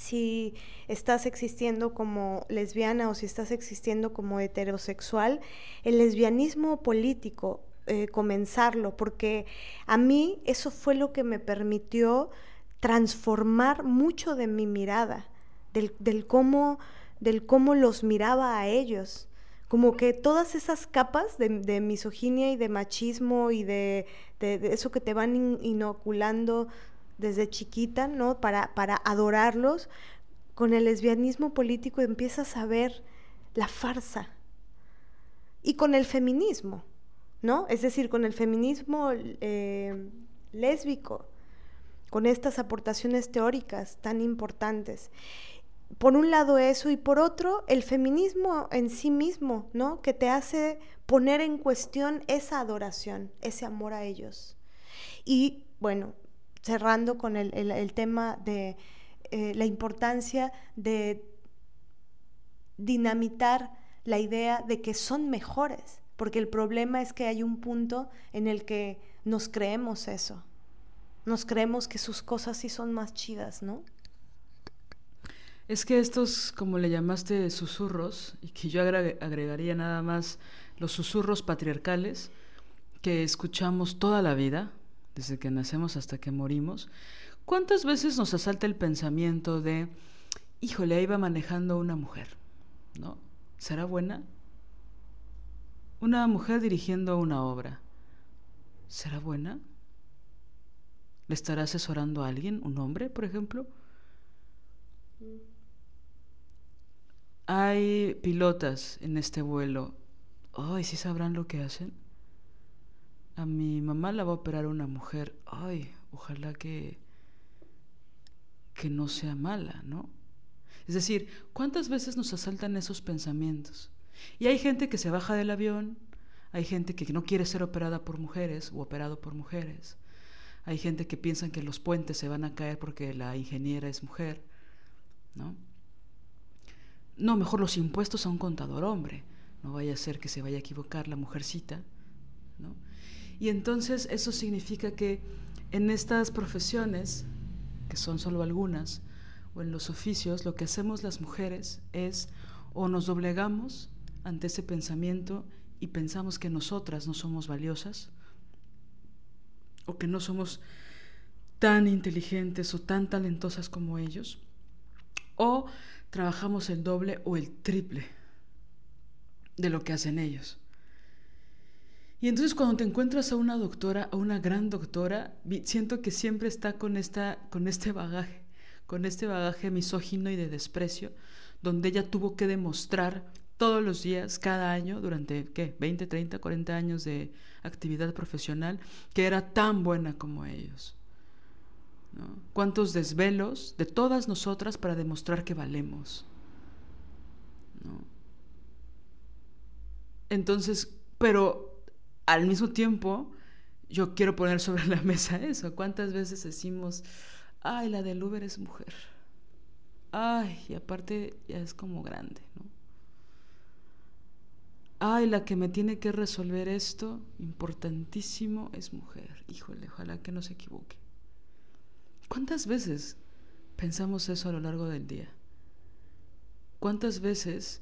si estás existiendo como lesbiana o si estás existiendo como heterosexual, el lesbianismo político, eh, comenzarlo, porque a mí eso fue lo que me permitió transformar mucho de mi mirada, del, cómo, del cómo los miraba a ellos. Como que todas esas capas de, misoginia y de machismo y de, eso que te van inoculando desde chiquita, ¿no? Para, para adorarlos, con el lesbianismo político empiezas a ver la farsa. Y con el feminismo, ¿no? Es decir, con el feminismo eh, lésbico, con estas aportaciones teóricas tan importantes. por un lado eso y por otro el feminismo en sí mismo, ¿no? Que te hace poner en cuestión esa adoración, ese amor a ellos. Y bueno, cerrando con el, tema de eh, la importancia de dinamitar la idea de que son mejores, porque el problema es que hay un punto en el que nos creemos eso, nos creemos que sus cosas sí son más chidas, ¿no? Es que estos, como le llamaste, susurros, y que yo agregaría nada más los susurros patriarcales que escuchamos toda la vida, desde que nacemos hasta que morimos, ¿cuántas veces nos asalta el pensamiento de, híjole, ahí va manejando una mujer, ¿no? ¿Será buena? Una mujer dirigiendo una obra, ¿será buena? ¿Le estará asesorando a alguien, un hombre, por ejemplo? Hay pilotas en este vuelo. Ay, ¿sí sabrán lo que hacen? A mi mamá la va a operar una mujer. Ay, ojalá que que no sea mala, ¿no? Es decir, ¿cuántas veces nos asaltan esos pensamientos? Y hay gente que se baja del avión, hay gente que no quiere ser operada por mujeres o operado por mujeres. Hay gente que piensa que los puentes se van a caer porque la ingeniera es mujer, ¿no? No, mejor los impuestos a un contador hombre. No vaya a ser que se vaya a equivocar la mujercita. ¿no? Y entonces eso significa que en estas profesiones, que son solo algunas, o en los oficios, lo que hacemos las mujeres es o nos doblegamos ante ese pensamiento y pensamos que nosotras no somos valiosas, o que no somos tan inteligentes o tan talentosas como ellos, o trabajamos el doble o el triple de lo que hacen ellos. Y entonces cuando te encuentras a una doctora, a una gran doctora, siento que siempre está con, esta, con este bagaje, con este bagaje misógino y de desprecio, donde ella tuvo que demostrar todos los días, cada año, durante, ¿qué? 20, 30, 40 años de actividad profesional, que era tan buena como ellos. ¿Cuántos desvelos de todas nosotras para demostrar que valemos? Entonces, pero al mismo tiempo, yo quiero poner sobre la mesa eso. ¿Cuántas veces decimos, ay, la del Uber es mujer? Ay, y aparte ya es como grande, ¿no? Ay, la que me tiene que resolver esto, importantísimo, es mujer. Híjole, ojalá que no se equivoque. ¿Cuántas veces pensamos eso a lo largo del día? ¿Cuántas veces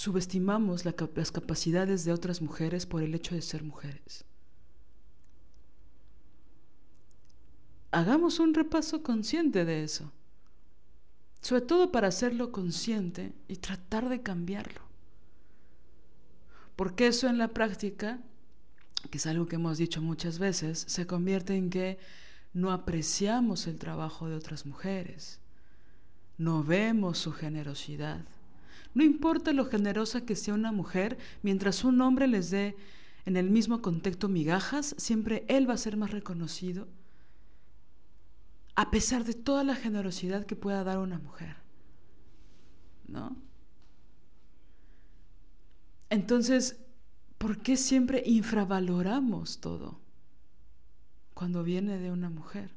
subestimamos las capacidades de otras mujeres por el hecho de ser mujeres? Hagamos un repaso consciente de eso, sobre todo para hacerlo consciente y tratar de cambiarlo. Porque eso en la práctica, que es algo que hemos dicho muchas veces, se convierte en que no apreciamos el trabajo de otras mujeres, no vemos su generosidad. No importa lo generosa que sea una mujer, mientras un hombre les dé en el mismo contexto migajas, siempre él va a ser más reconocido, a pesar de toda la generosidad que pueda dar una mujer. ¿No? Entonces, ¿por qué siempre infravaloramos todo? cuando viene de una mujer.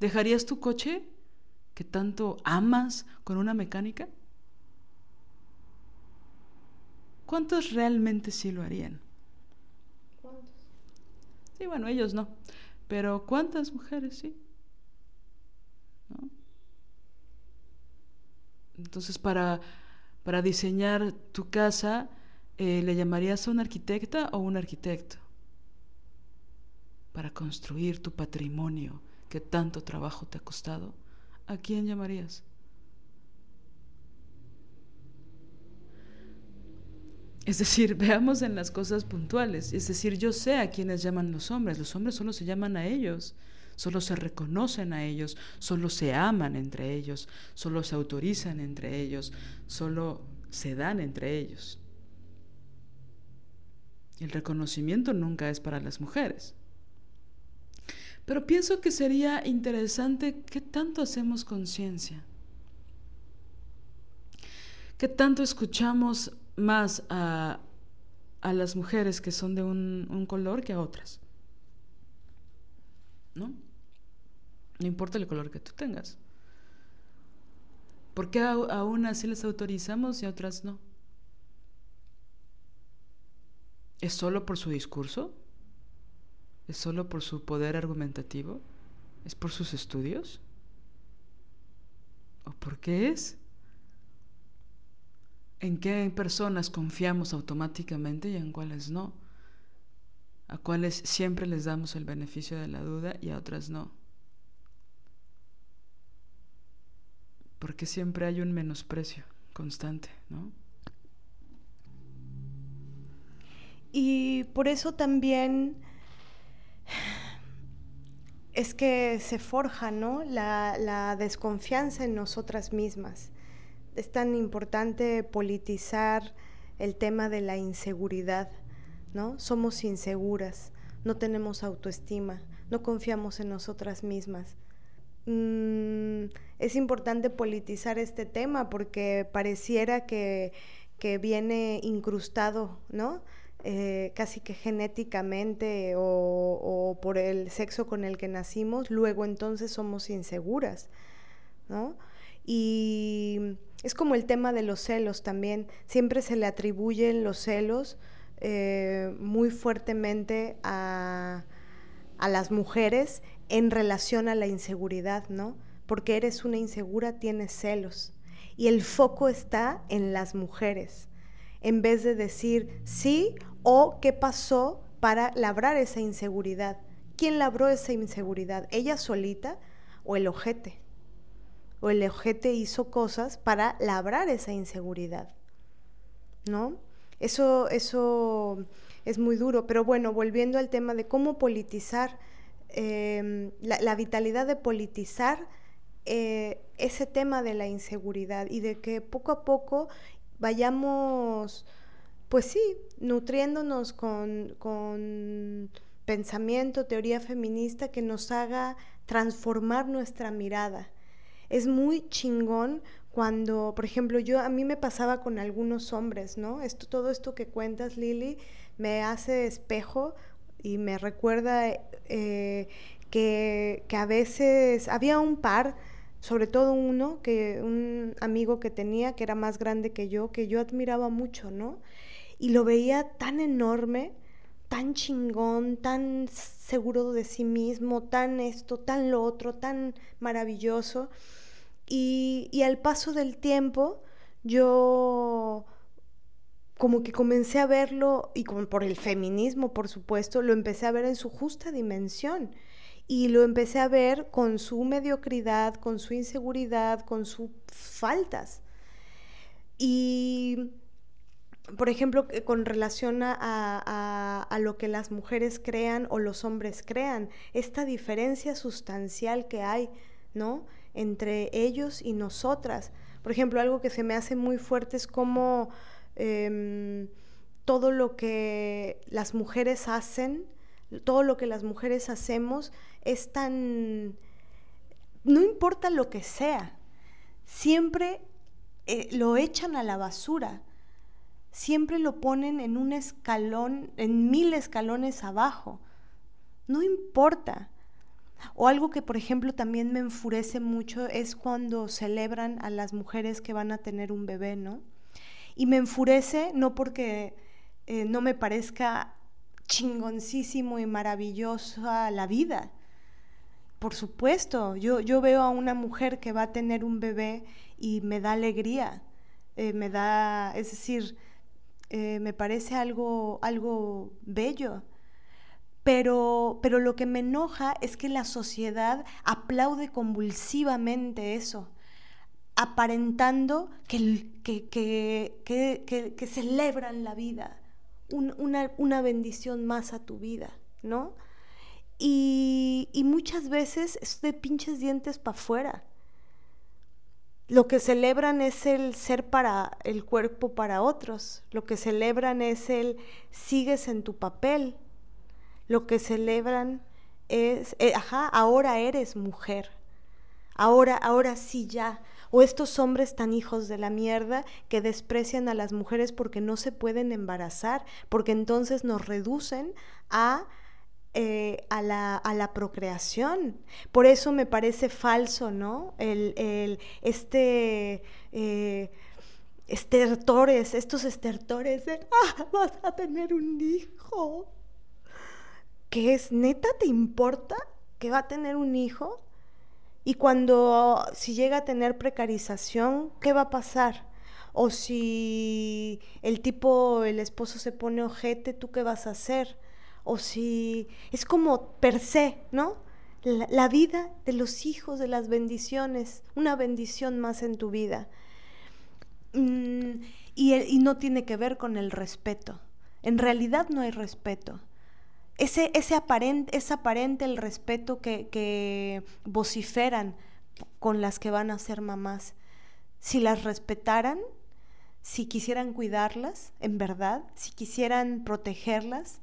¿Dejarías tu coche que tanto amas con una mecánica? ¿Cuántos realmente sí lo harían? ¿Cuántos? Sí, bueno, ellos no. Pero ¿cuántas mujeres sí? Entonces, para, para diseñar tu casa, eh, ¿le llamarías a una arquitecta o un arquitecto? para construir tu patrimonio que tanto trabajo te ha costado, ¿a quién llamarías? Es decir, veamos en las cosas puntuales. Es decir, yo sé a quiénes llaman los hombres. Los hombres solo se llaman a ellos, solo se reconocen a ellos, solo se aman entre ellos, solo se autorizan entre ellos, solo se dan entre ellos. El reconocimiento nunca es para las mujeres. Pero pienso que sería interesante qué tanto hacemos conciencia. ¿Qué tanto escuchamos más a, a las mujeres que son de un, un color que a otras? ¿No? No importa el color que tú tengas. ¿Por qué a, unas sí les autorizamos y a otras no? ¿Es solo por su discurso? ¿Es solo por su poder argumentativo? ¿Es por sus estudios? ¿O por qué es? ¿En qué personas confiamos automáticamente y en cuáles no? A cuáles siempre les damos el beneficio de la duda y a otras no. porque siempre hay un menosprecio constante, ¿no? Y por eso también es que se forja, ¿no? La, la desconfianza en nosotras mismas. Es tan importante politizar el tema de la inseguridad, ¿no? Somos inseguras, no tenemos autoestima, no confiamos en nosotras mismas. Mm, es importante politizar este tema porque pareciera que, viene incrustado, ¿no? Eh, casi que genéticamente o, por el sexo con el que nacimos, luego entonces somos inseguras, ¿no? Y es como el tema de los celos también, siempre se le atribuyen los celos eh, muy fuertemente a, a las mujeres en relación a la inseguridad, ¿no? Porque eres una insegura, tienes celos. Y el foco está en las mujeres, en vez de decir sí o qué pasó para labrar esa inseguridad. ¿Quién labró esa inseguridad? ¿Ella solita o el ojete? O el ojete hizo cosas para labrar esa inseguridad. ¿No? Eso, eso es muy duro. Pero bueno, volviendo al tema de cómo politizar Em, la, vitalidad de politizar eh, ese tema de la inseguridad y de que poco a poco vayamos, pues sí, nutriéndonos con, con pensamiento, teoría feminista que nos haga transformar nuestra mirada. Es muy chingón cuando, por ejemplo, yo a mí me pasaba con algunos hombres, ¿no? Esto, todo esto que cuentas, Lili, me hace espejo y me recuerda eh, que, a veces había un par, sobre todo uno, que un amigo que tenía, que era más grande que yo, que yo admiraba mucho, ¿no? Y lo veía tan enorme, tan chingón, tan seguro de sí mismo, tan esto, tan lo otro, tan maravilloso. Y, al paso del tiempo, yo como que comencé a verlo, y como por el feminismo, por supuesto, lo empecé a ver en su justa dimensión. Y lo empecé a ver con su mediocridad, con su inseguridad, con sus faltas. Y, por ejemplo, con relación a, lo que las mujeres crean o los hombres crean, esta diferencia sustancial que hay, ¿no? Entre ellos y nosotras. Por ejemplo, algo que se me hace muy fuerte es como Em, todo lo que las mujeres hacen, todo lo que las mujeres hacemos es tan... No importa lo que sea, siempre eh, lo echan a la basura, siempre lo ponen en un escalón, en mil escalones abajo. No importa. O algo que, por ejemplo, también me enfurece mucho es cuando celebran a las mujeres que van a tener un bebé, ¿no? Y me enfurece no porque eh, no me parezca chingoncísimo y maravillosa la vida. Por supuesto, yo, yo veo a una mujer que va a tener un bebé y me da alegría, eh, me da, es decir, eh, me parece algo, algo bello. Pero, pero lo que me enoja es que la sociedad aplaude convulsivamente eso aparentando que, que, celebran la vida, una, bendición más a tu vida, ¿no? Y, muchas veces es de pinches dientes para afuera. Lo que celebran es el ser para el cuerpo para otros. Lo que celebran es el sigues en tu papel. Lo que celebran es, eh, ajá, ahora eres mujer. Ahora, ahora sí ya O estos hombres tan hijos de la mierda que desprecian a las mujeres porque no se pueden embarazar, porque entonces nos reducen a eh, a, la, a, la, procreación. Por eso me parece falso, ¿no? El, el este eh, estertores, estos estertores de, ah, vas a tener un hijo. ¿Qué es? ¿Neta te importa que va a tener un hijo? Y cuando, si llega a tener precarización, ¿qué va a pasar? O si el tipo, el esposo se pone ojete, ¿tú qué vas a hacer? O si es como per se, ¿no? La, vida de los hijos, de las bendiciones, una bendición más en tu vida. Mm, y, y no tiene que ver con el respeto. En realidad no hay respeto ese, ese aparente, es aparente el respeto que, que vociferan con las que van a ser mamás. Si las respetaran, si quisieran cuidarlas, en verdad, si quisieran protegerlas,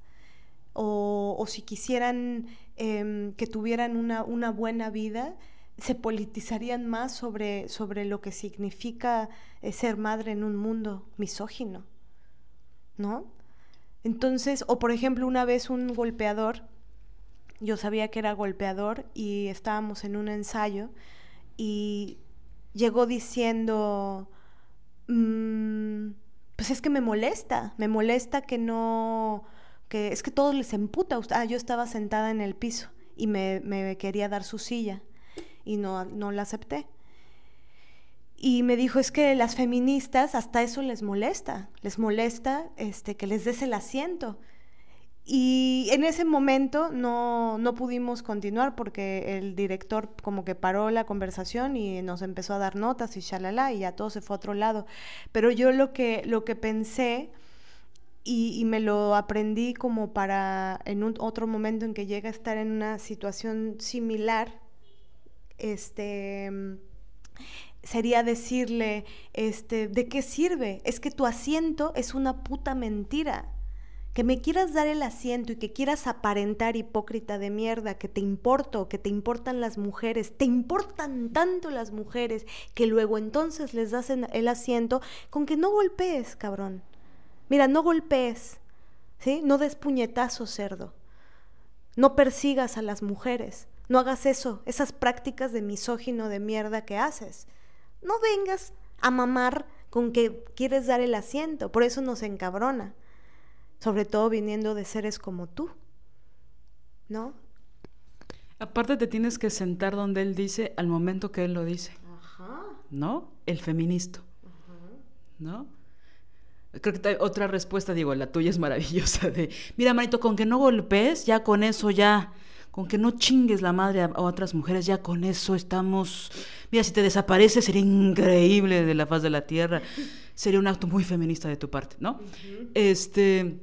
o, o si quisieran em, que tuvieran una, una, buena vida, se politizarían más sobre, sobre lo que significa eh, ser madre en un mundo misógino, ¿no? Entonces, o por ejemplo, una vez un golpeador, yo sabía que era golpeador y estábamos en un ensayo y llegó diciendo, mm, pues es que me molesta, me molesta que no, que es que todo les emputa. Ah, yo estaba sentada en el piso y me, me quería dar su silla y no, no la acepté y me dijo es que las feministas hasta eso les molesta, les molesta este, que les des el asiento. Y en ese momento no, no pudimos continuar porque el director como que paró la conversación y nos empezó a dar notas y shalala y ya todo se fue a otro lado. Pero yo lo que, lo que pensé y, y me lo aprendí como para en un otro momento en que llega a estar en una situación similar, este sería decirle, este, ¿de qué sirve? Es que tu asiento es una puta mentira. Que me quieras dar el asiento y que quieras aparentar hipócrita de mierda, que te importo, que te importan las mujeres, te importan tanto las mujeres, que luego entonces les das el asiento con que no golpees, cabrón. Mira, no golpees, ¿sí? No des puñetazos, cerdo. No persigas a las mujeres. No hagas eso, esas prácticas de misógino de mierda que haces. No vengas a mamar con que quieres dar el asiento, por eso nos encabrona, sobre todo viniendo de seres como tú, ¿no? Aparte te tienes que sentar donde él dice al momento que él lo dice, Ajá. ¿no? El feminista, ¿no? Creo que otra respuesta, digo, la tuya es maravillosa, de, mira, Marito, con que no golpees, ya con eso ya con que no chingues la madre a, otras mujeres, ya con eso estamos... Mira, si te desapareces sería increíble de la faz de la tierra, sería un acto muy feminista de tu parte, ¿no? Este,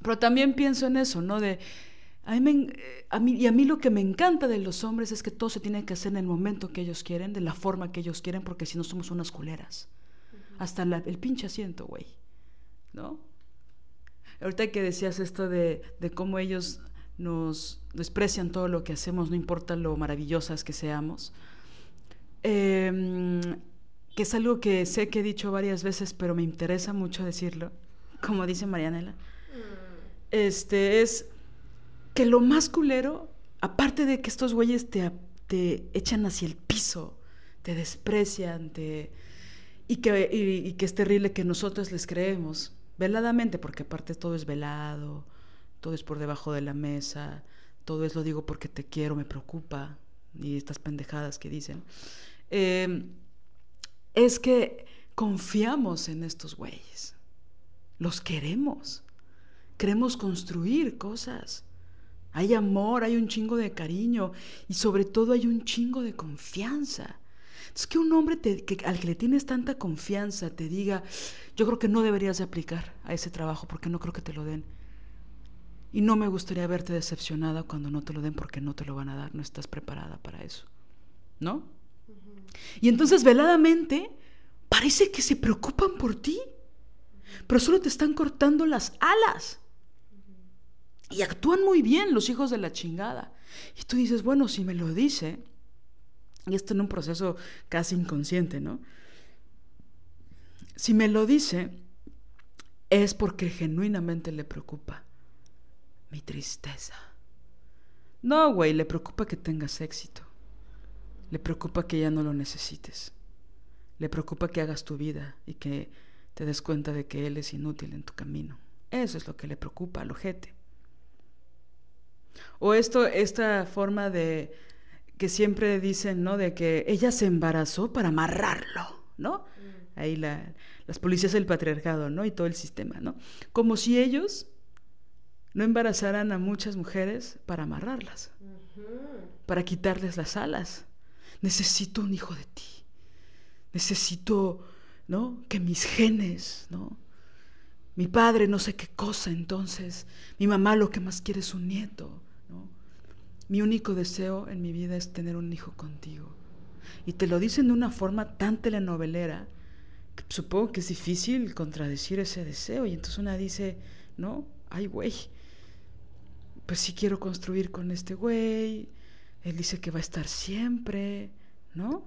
pero también pienso en eso, ¿no? De, a mí, a mí, y a mí lo que me encanta de los hombres es que todo se tiene que hacer en el momento que ellos quieren, de la forma que ellos quieren, porque si no somos unas culeras. Hasta el pinche asiento, güey. ¿No? Ahorita que decías esto de, de cómo ellos nos desprecian todo lo que hacemos, no importa lo maravillosas que seamos. Em, que es algo que sé que he dicho varias veces, pero me interesa mucho decirlo, como dice Marianela. Mm. Este es que lo más culero, aparte de que estos güeyes te, te echan hacia el piso, te desprecian, te, y, que, y que es terrible que nosotros les creemos, veladamente, porque aparte todo es velado, todo es por debajo de la mesa, todo es lo digo porque te quiero, me preocupa, y estas pendejadas que dicen, em, es que confiamos en estos güeyes, los queremos, queremos construir cosas. Hay amor, hay un chingo de cariño y sobre todo hay un chingo de confianza. Es que un hombre al que le tienes tanta confianza te diga, yo creo que no deberías de aplicar a ese trabajo porque no creo que te lo den. Y no me gustaría verte decepcionada cuando no te lo den porque no te lo van a dar, no estás preparada para eso. ¿No? Y entonces veladamente parece que se preocupan por ti, pero solo te están cortando las alas. Y actúan muy bien los hijos de la chingada. Y tú dices, bueno, si me lo dice, Y esto en un proceso casi inconsciente, ¿no? Si me lo dice, es porque genuinamente le preocupa mi tristeza. No, güey, le preocupa que tengas éxito. Le preocupa que ya no lo necesites. Le preocupa que hagas tu vida y que te des cuenta de que él es inútil en tu camino. Eso es lo que le preocupa al ojete. O esto, esta forma de que siempre dicen, ¿no? De que ella se embarazó para amarrarlo, ¿no? Mm. Ahí las policías del patriarcado, ¿no? Y todo el sistema, ¿no? Como si ellos no embarazaran a muchas mujeres para amarrarlas, para quitarles las alas. Necesito un hijo de ti. Necesito, ¿no? Que mis genes, ¿no? Mi padre no sé qué cosa, entonces mi mamá lo que más quiere es un nieto, ¿no? Mi único deseo en mi vida es tener un hijo contigo. Y te lo dicen de una forma tan telenovelera que supongo que es difícil contradecir ese deseo. Y entonces una dice, no, ay güey, pues sí quiero construir con este güey, él dice que va a estar siempre, ¿no?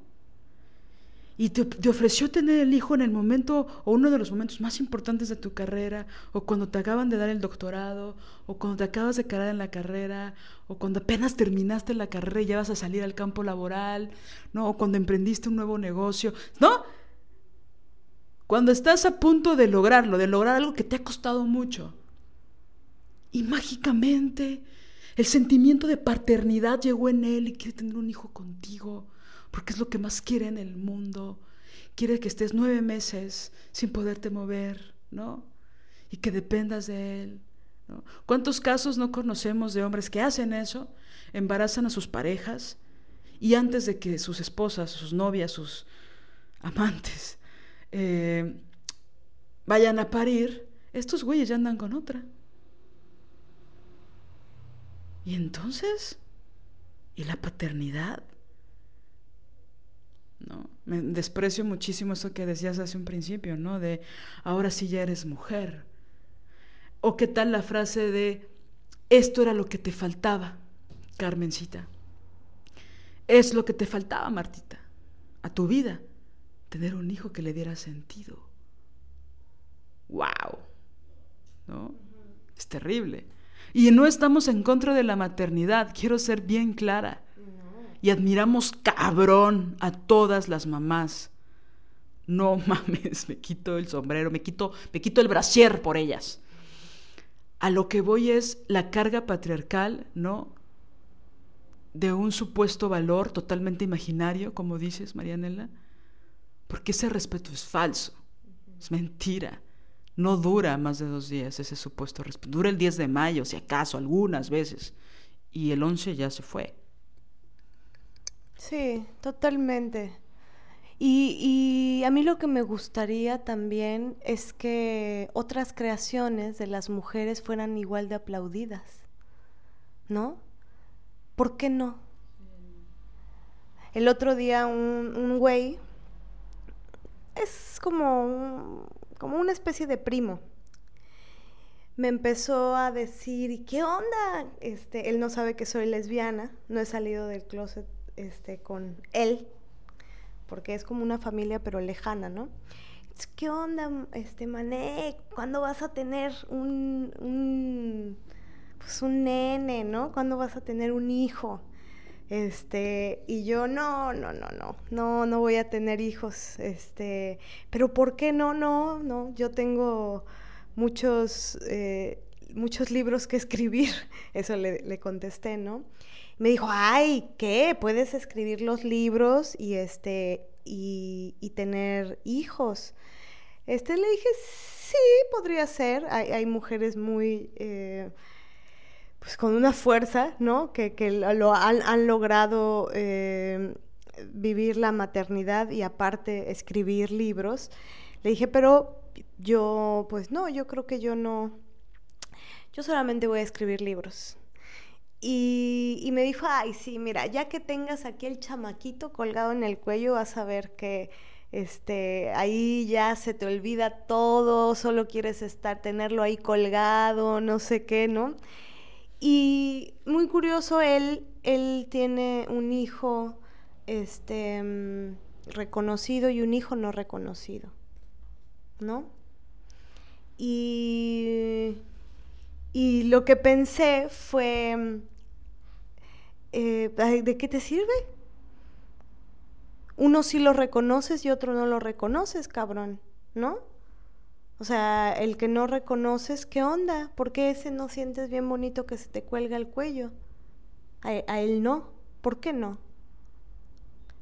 Y te, ofreció tener el hijo en el momento o uno de los momentos más importantes de tu carrera, o cuando te acaban de dar el doctorado, o cuando te acabas de quedar en la carrera, o cuando apenas terminaste la carrera y ya vas a salir al campo laboral, ¿no? O cuando emprendiste un nuevo negocio, ¿no? Cuando estás a punto de lograrlo, de lograr algo que te ha costado mucho, y mágicamente el sentimiento de paternidad llegó en él y quiere tener un hijo contigo, porque es lo que más quiere en el mundo. Quiere que estés nueve meses sin poderte mover, ¿no? Y que dependas de él. ¿Cuántos casos no conocemos de hombres que hacen eso? Embarazan a sus parejas y antes de que sus esposas, sus novias, sus amantes eh, vayan a parir, estos güeyes ya andan con otra. Y entonces, ¿y la paternidad? ¿No? Me desprecio muchísimo eso que decías hace un principio, ¿no? De ahora sí ya eres mujer. O qué tal la frase de esto era lo que te faltaba, Carmencita. Es lo que te faltaba, Martita, a tu vida, tener un hijo que le diera sentido. ¡Wow! ¿No? Es terrible. Y no estamos en contra de la maternidad, quiero ser bien clara. Y admiramos cabrón a todas las mamás. No mames, me quito el sombrero, me quito, me quito el brasier por ellas. A lo que voy es la carga patriarcal, ¿no? De un supuesto valor totalmente imaginario, como dices, Marianela, porque ese respeto es falso, es mentira no dura más de dos días ese supuesto respeto. Dura el 10 de mayo, si acaso, algunas veces. Y el 11 ya se fue. Sí, totalmente. Y, a mí lo que me gustaría también es que otras creaciones de las mujeres fueran igual de aplaudidas, ¿no? ¿Por qué no? El otro día un, un güey, es como un, como una especie de primo. Me empezó a decir, ¿qué onda? Este, él no sabe que soy lesbiana, no he salido del closet este, con él, porque es como una familia pero lejana, ¿no? ¿Qué onda, este Mané? ¿Cuándo vas a tener un, un, pues un nene, ¿no? ¿Cuándo vas a tener un hijo? Este, y yo no, no, no, no, no, no voy a tener hijos. Este, pero ¿por qué no? No, no, yo tengo muchos, eh, muchos libros que escribir. Eso le, le, contesté, ¿no? Me dijo, ay, ¿qué? Puedes escribir los libros y este, y, y tener hijos. Este, le dije, sí, podría ser. Hay, hay mujeres muy eh, pues con una fuerza, ¿no? Que, lo han, logrado eh, vivir la maternidad y aparte escribir libros. Le dije, pero yo, pues no, yo creo que yo no, yo solamente voy a escribir libros. Y, y, me dijo, ay, sí, mira, ya que tengas aquí el chamaquito colgado en el cuello, vas a ver que este, ahí ya se te olvida todo, solo quieres estar, tenerlo ahí colgado, no sé qué, ¿no? Y muy curioso, él, él tiene un hijo este, mm, reconocido y un hijo no reconocido, ¿no? Y, y lo que pensé fue, mm, eh, ¿de qué te sirve? Uno sí lo reconoces y otro no lo reconoces, cabrón, ¿no? O sea, el que no reconoces, ¿qué onda? ¿Por qué ese no sientes bien bonito que se te cuelga el cuello? A, él no. ¿Por qué no?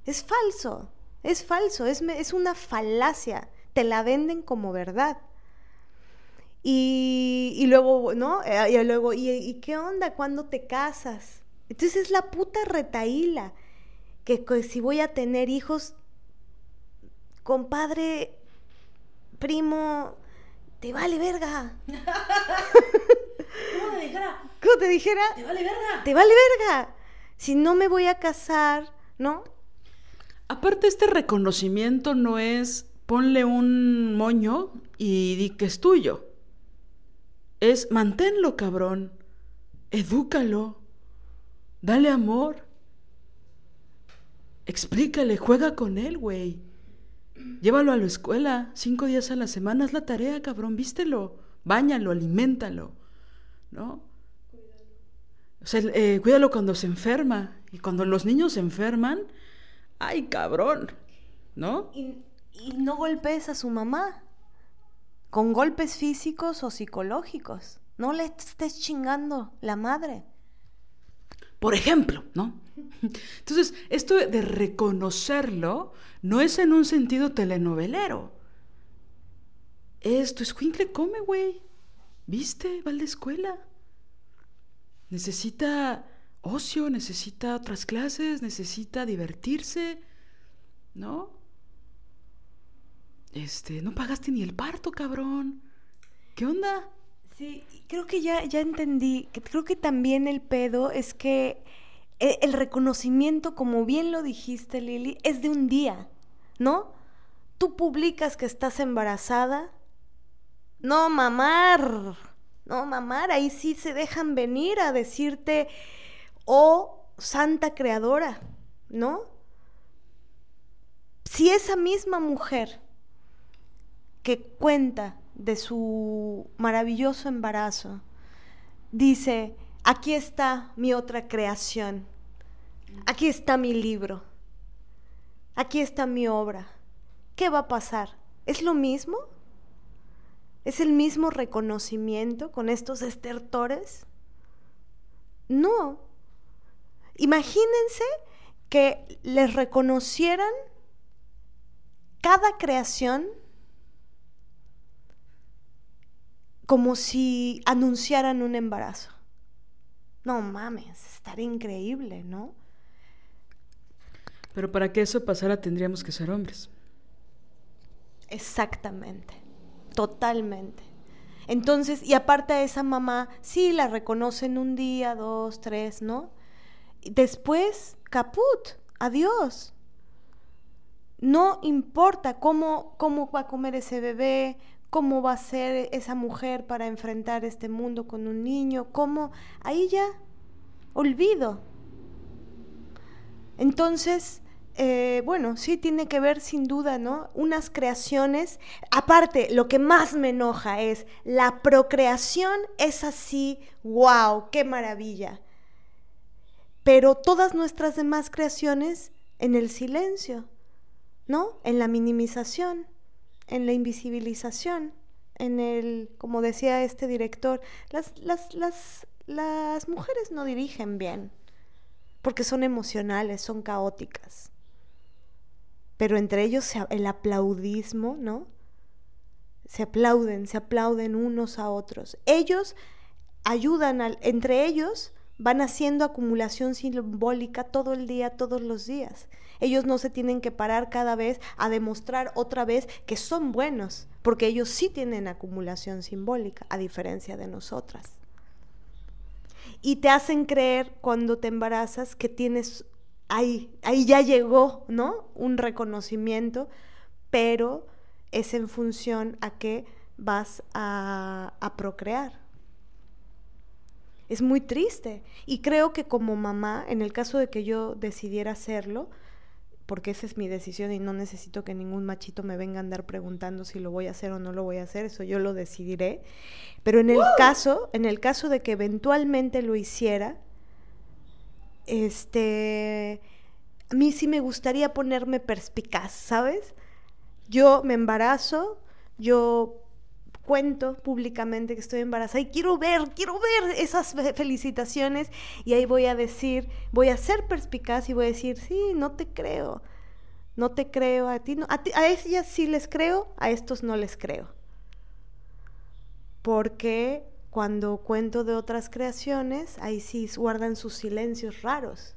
Es falso, es falso, es, es una falacia, te la venden como verdad. Y, y luego, ¿no? Eh, y luego, ¿y, ¿y, qué onda cuando te casas? Entonces es la puta retaíla, que, que si voy a tener hijos, compadre, primo, te vale verga. ¿Cómo te dijera? ¿Cómo te dijera? Te vale verga. Te vale verga. Si no me voy a casar, ¿no? Aparte, este reconocimiento no es ponle un moño y di que es tuyo. Es manténlo, cabrón. Edúcalo. Dale amor. Explícale, juega con él, güey. Llévalo a la escuela, cinco días a la semana, es la tarea, cabrón, vístelo, báñalo, aliméntalo, ¿no? O sea, eh, cuídalo cuando se enferma. Y cuando los niños se enferman, ay, cabrón, ¿no? Y, y no golpees a su mamá con golpes físicos o psicológicos. No le estés chingando la madre. Por ejemplo, ¿no? Entonces, esto de reconocerlo no es en un sentido telenovelero. Esto es Quinkle come, güey. ¿Viste? Va a la escuela. Necesita ocio, necesita otras clases, necesita divertirse, ¿no? Este, no pagaste ni el parto, cabrón. ¿Qué onda? Sí, creo que ya, ya entendí. Creo que también el pedo es que e, el reconocimiento, como bien lo dijiste, Lili, es de un día, ¿no? Tú publicas que estás embarazada. No, mamar. No, mamar. Ahí sí se dejan venir a decirte, oh, santa creadora, ¿no? Si esa misma mujer que cuenta de su maravilloso embarazo, dice, aquí está mi otra creación, aquí está mi libro, aquí está mi obra. ¿Qué va a pasar? ¿Es lo mismo? ¿Es el mismo reconocimiento con estos estertores? No. Imagínense que les reconocieran cada creación como si anunciaran un embarazo. No mames, estaría increíble, ¿no? Pero para que eso pasara tendríamos que ser hombres. Exactamente, totalmente. Entonces, y aparte a esa mamá, sí la reconocen un día, dos, tres, ¿no? Después, caput, adiós. No importa cómo, cómo va a comer ese bebé, cómo va a ser esa mujer para enfrentar este mundo con un niño, cómo, ahí ya, olvido. Entonces, eh, bueno, sí tiene que ver sin duda, ¿no? Unas creaciones, aparte, lo que más me enoja es la procreación es así, wow, qué maravilla. Pero todas nuestras demás creaciones en el silencio, ¿no? En la minimización en la invisibilización, en el, como decía este director, las, las, las, las mujeres no dirigen bien, porque son emocionales, son caóticas. Pero entre ellos el aplaudismo, ¿no? Se aplauden, se aplauden unos a otros. Ellos ayudan, al, entre ellos van haciendo acumulación simbólica todo el día, todos los días. Ellos no se tienen que parar cada vez a demostrar otra vez que son buenos, porque ellos sí tienen acumulación simbólica, a diferencia de nosotras. Y te hacen creer cuando te embarazas que tienes, ahí, ahí ya llegó, ¿no? Un reconocimiento, pero es en función a que vas a, a procrear. Es muy triste. Y creo que como mamá, en el caso de que yo decidiera hacerlo, porque esa es mi decisión y no necesito que ningún machito me venga a andar preguntando si lo voy a hacer o no lo voy a hacer, eso yo lo decidiré. Pero en el caso, en el caso de que eventualmente lo hiciera, este, a mí sí me gustaría ponerme perspicaz, ¿sabes? Yo me embarazo, yo cuento públicamente que estoy embarazada y quiero ver, quiero ver esas felicitaciones y ahí voy a decir, voy a ser perspicaz y voy a decir, sí, no te creo, no te creo, a ti no, a, ti, a ellas sí les creo, a estos no les creo. Porque cuando cuento de otras creaciones, ahí sí guardan sus silencios raros.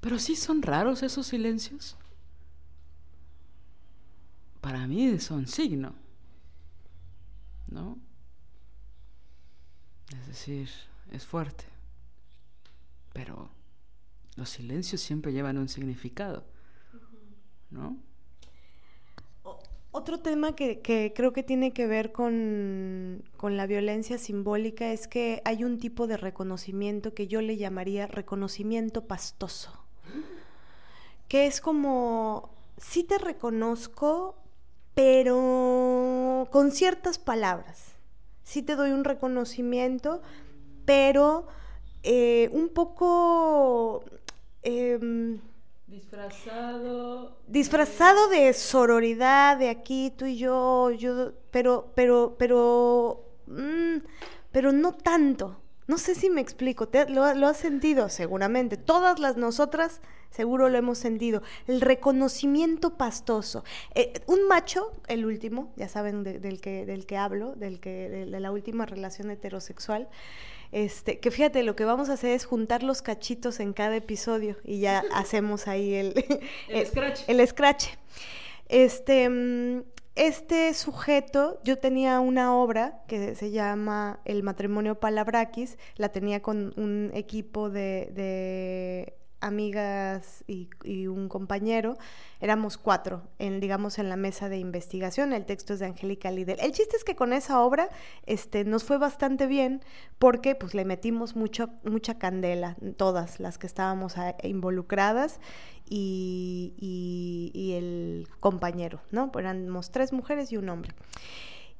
Pero sí son raros esos silencios para mí son signo, ¿no? Es decir, es fuerte, pero los silencios siempre llevan un significado, ¿no? Otro tema que, creo que tiene que ver con, la violencia simbólica es que hay un tipo de reconocimiento que yo le llamaría reconocimiento pastoso, que es como, si te reconozco, pero con ciertas palabras. Sí te doy un reconocimiento, pero eh, un poco... Em, disfrazado. Disfrazado de sororidad, de aquí tú y yo, yo, pero, pero, pero, mm, pero no tanto. No sé si me explico, lo, lo, has sentido seguramente. Todas las nosotras seguro lo hemos sentido. El reconocimiento pastoso. Eh, un macho, el último, ya saben del, que, del que hablo, del que, de, la última relación heterosexual, este, que fíjate, lo que vamos a hacer es juntar los cachitos en cada episodio y ya hacemos ahí el, el, scratch. El scratch. Este, mm, este sujeto, yo tenía una obra que se llama El matrimonio Palabraquis, la tenía con un equipo de, amigas y, un compañero, éramos cuatro, en, digamos, en la mesa de investigación, el texto es de Angélica Lidl. El chiste es que con esa obra este, nos fue bastante bien porque pues, le metimos mucha candela, todas las que estábamos involucradas, y, el compañero, ¿no? Éramos tres mujeres y un hombre.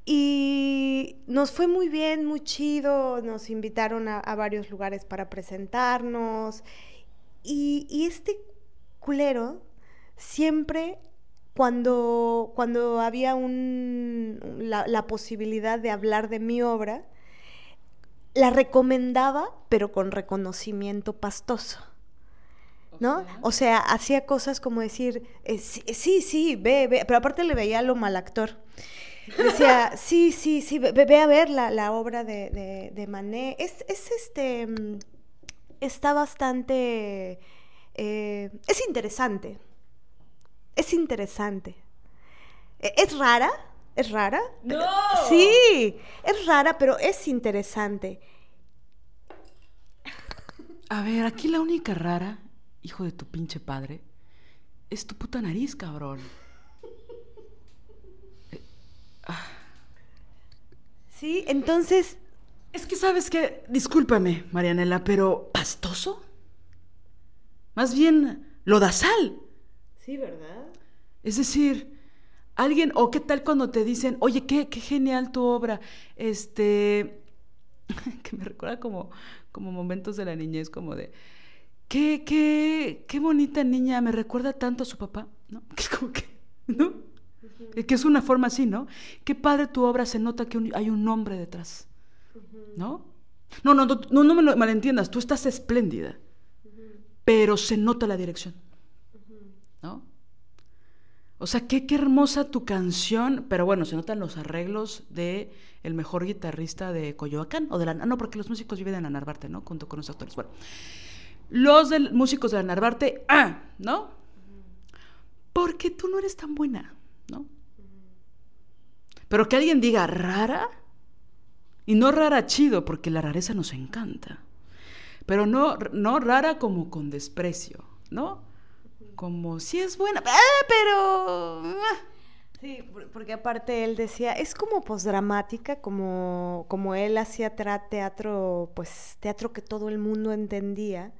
Y nos fue muy bien, muy chido, nos invitaron a, varios lugares para presentarnos. Y, este culero siempre cuando, cuando había un, la, posibilidad de hablar de mi obra, la recomendaba, pero con reconocimiento pastoso. ¿no? O sea, hacía cosas como decir, eh, sí, sí, ve, ve, pero aparte le veía lo mal actor. Decía, sí, sí, sí, ve, a ver la, obra de, de, Manet. Es, es, este, mm, está bastante, eh, es interesante, es interesante. E, ¿Es rara? ¿Es rara? No. Sí, es rara, pero es interesante. A ver, aquí la única rara hijo de tu pinche padre, es tu puta nariz, cabrón. Eh, ah. Sí, entonces... Es que sabes que, discúlpame, Marianela, pero ¿pastoso? Más bien, lodazal. Sí, ¿verdad? Es decir, alguien, o qué tal cuando te dicen, oye, qué, qué genial tu obra, este, que me recuerda como, como momentos de la niñez, como de, qué, qué, qué bonita niña, me recuerda tanto a su papá, ¿no? Que es como que, ¿no? Que es una forma así, ¿no? Qué padre tu obra, se nota que hay un nombre detrás, ¿no? No, no, no, no me lo malentiendas, tú estás espléndida, pero se nota la dirección, ¿no? O sea, qué, qué hermosa tu canción, pero bueno, se notan los arreglos de el mejor guitarrista de Coyoacán, o de la... No, porque los músicos viven en Narvarte, ¿no? Junto con los actores. Bueno, los del, músicos de la Narvarte, ah, ¿no? Porque tú no eres tan buena, ¿no? Pero que alguien diga rara, y no rara chido, porque la rareza nos encanta, pero no, no rara como con desprecio, ¿no? Como si es buena, ah, pero... Ah". Sí, porque aparte él decía, es como posdramática, como, como él hacía teatro, pues teatro que todo el mundo entendía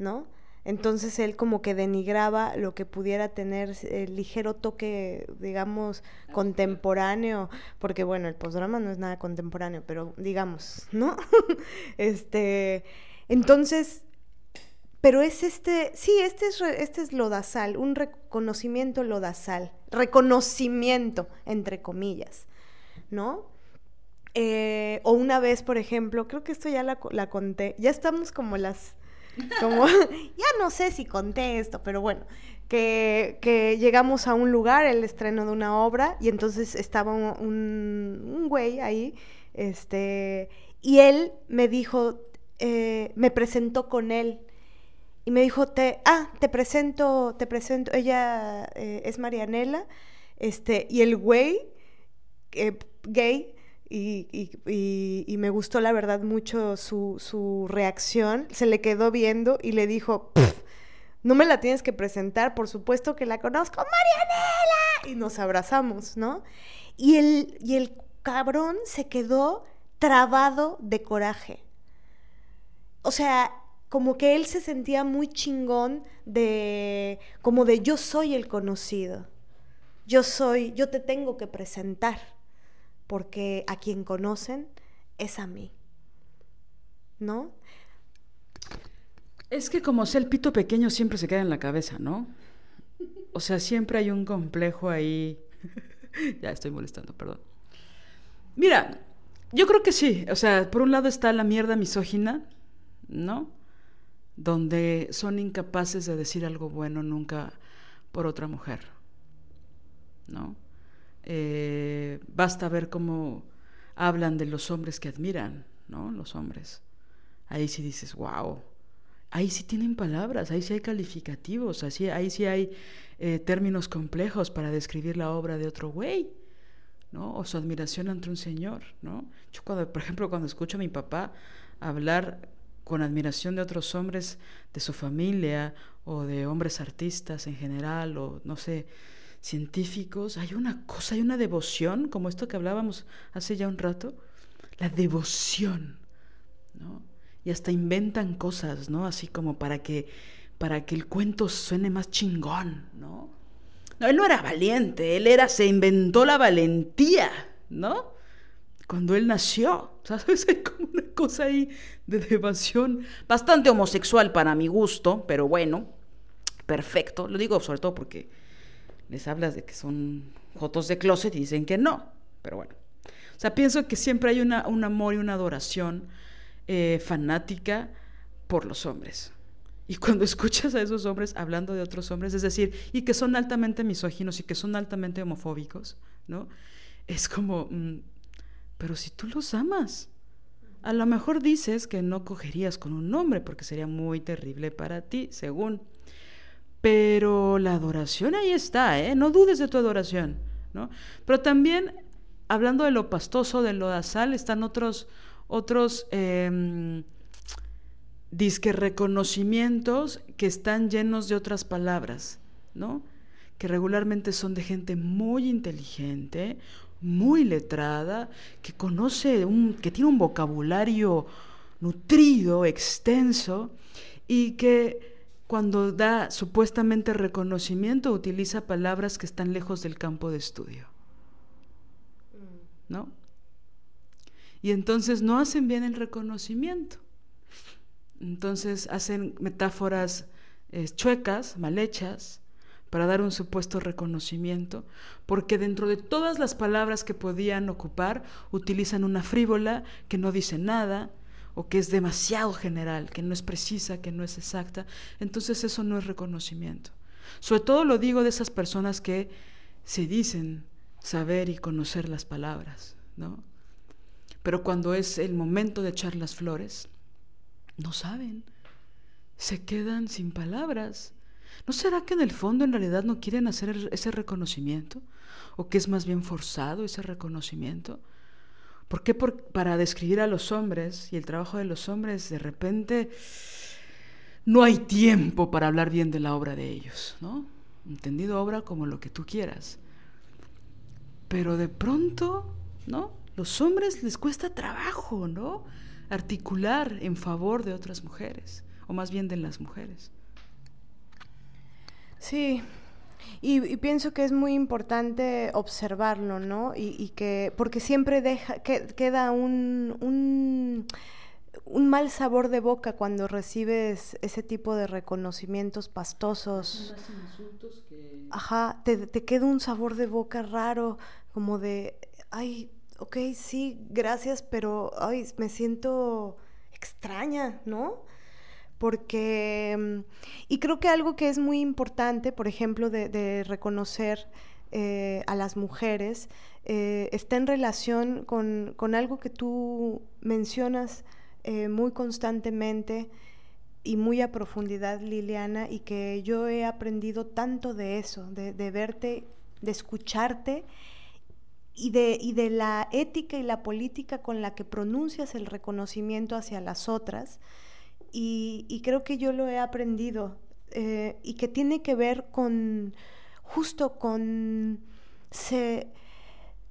¿no? Entonces él como que denigraba lo que pudiera tener el ligero toque, digamos, contemporáneo, porque bueno, el postdrama no es nada contemporáneo, pero digamos, ¿no? este, entonces, pero es este, sí, este es, este es lodazal, un reconocimiento lodazal, reconocimiento, entre comillas, ¿no? Eh, o una vez, por ejemplo, creo que esto ya la, la conté, ya estamos como las como, ya no sé si conté esto, pero bueno, que, que, llegamos a un lugar, el estreno de una obra, y entonces estaba un, güey ahí, este, y él me dijo, eh, me presentó con él, y me dijo, te, ah, te presento, te presento, ella eh, es Marianela, este, y el güey, eh, gay, y, me gustó la verdad mucho su, reacción. Se le quedó viendo y le dijo, no me la tienes que presentar, por supuesto que la conozco, Marianela. Y nos abrazamos, ¿no? Y el, y el cabrón se quedó trabado de coraje. O sea, como que él se sentía muy chingón de, como de yo soy el conocido, yo soy, yo te tengo que presentar porque a quien conocen es a mí. ¿No? Es que como sea el pito pequeño siempre se queda en la cabeza, ¿no? O sea, siempre hay un complejo ahí. ya estoy molestando, perdón. Mira, yo creo que sí. O sea, por un lado está la mierda misógina, ¿no? Donde son incapaces de decir algo bueno nunca por otra mujer, ¿no? Eh, basta ver cómo hablan de los hombres que admiran, ¿no? Los hombres. Ahí sí dices, wow. Ahí sí tienen palabras, ahí sí hay calificativos, así, ahí sí hay eh, términos complejos para describir la obra de otro güey, ¿no? O su admiración ante un señor, ¿no? Yo cuando, por ejemplo, cuando escucho a mi papá hablar con admiración de otros hombres de su familia o de hombres artistas en general o no sé, científicos, hay una cosa, hay una devoción, como esto que hablábamos hace ya un rato, la devoción, ¿no? Y hasta inventan cosas, ¿no? Así como para que, para que el cuento suene más chingón, ¿no? No, él no era valiente, él era, se inventó la valentía, ¿no? Cuando él nació, ¿sabes? Hay como una cosa ahí de devoción, bastante homosexual para mi gusto, pero bueno, perfecto. Lo digo sobre todo porque les hablas de que son fotos de closet y dicen que no, pero bueno. O sea, pienso que siempre hay una, un amor y una adoración eh, fanática por los hombres. Y cuando escuchas a esos hombres hablando de otros hombres, es decir, y que son altamente misóginos y que son altamente homofóbicos, ¿no? Es como, mm, pero si tú los amas, a lo mejor dices que no cogerías con un hombre porque sería muy terrible para ti, según. Pero la adoración ahí está, ¿eh? No dudes de tu adoración, ¿no? Pero también, hablando de lo pastoso, de lo dasal, están otros, otros eh, disque reconocimientos que están llenos de otras palabras, ¿no? Que regularmente son de gente muy inteligente, muy letrada, que conoce, un, que tiene un vocabulario nutrido, extenso, y que cuando da supuestamente reconocimiento, utiliza palabras que están lejos del campo de estudio. ¿No? Y entonces no hacen bien el reconocimiento. Entonces hacen metáforas eh, chuecas, mal hechas, para dar un supuesto reconocimiento, porque dentro de todas las palabras que podían ocupar, utilizan una frívola que no dice nada, o que es demasiado general, que no es precisa, que no es exacta, entonces eso no es reconocimiento. Sobre todo lo digo de esas personas que se dicen saber y conocer las palabras, ¿no? Pero cuando es el momento de echar las flores, no saben, se quedan sin palabras. ¿No será que en el fondo en realidad no quieren hacer ese reconocimiento? ¿O que es más bien forzado ese reconocimiento? ¿Por qué para describir a los hombres y el trabajo de los hombres de repente no hay tiempo para hablar bien de la obra de ellos, ¿no? Entendido obra como lo que tú quieras. Pero de pronto, ¿no? Los hombres les cuesta trabajo, ¿no? Articular en favor de otras mujeres, o más bien de las mujeres. Sí, y, pienso que es muy importante observarlo, ¿no? Y, que, porque siempre deja, que, queda un, un, un, mal sabor de boca cuando recibes ese tipo de reconocimientos pastosos. Ajá, te, te queda un sabor de boca raro, como de, ay, ok, sí, gracias, pero, ay, me siento extraña, ¿no? Porque, y creo que algo que es muy importante, por ejemplo, de, reconocer eh, a las mujeres, eh, está en relación con, algo que tú mencionas eh, muy constantemente y muy a profundidad, Liliana, y que yo he aprendido tanto de eso, de, verte, de escucharte y de, y de la ética y la política con la que pronuncias el reconocimiento hacia las otras y, creo que yo lo he aprendido eh, y que tiene que ver con justo con,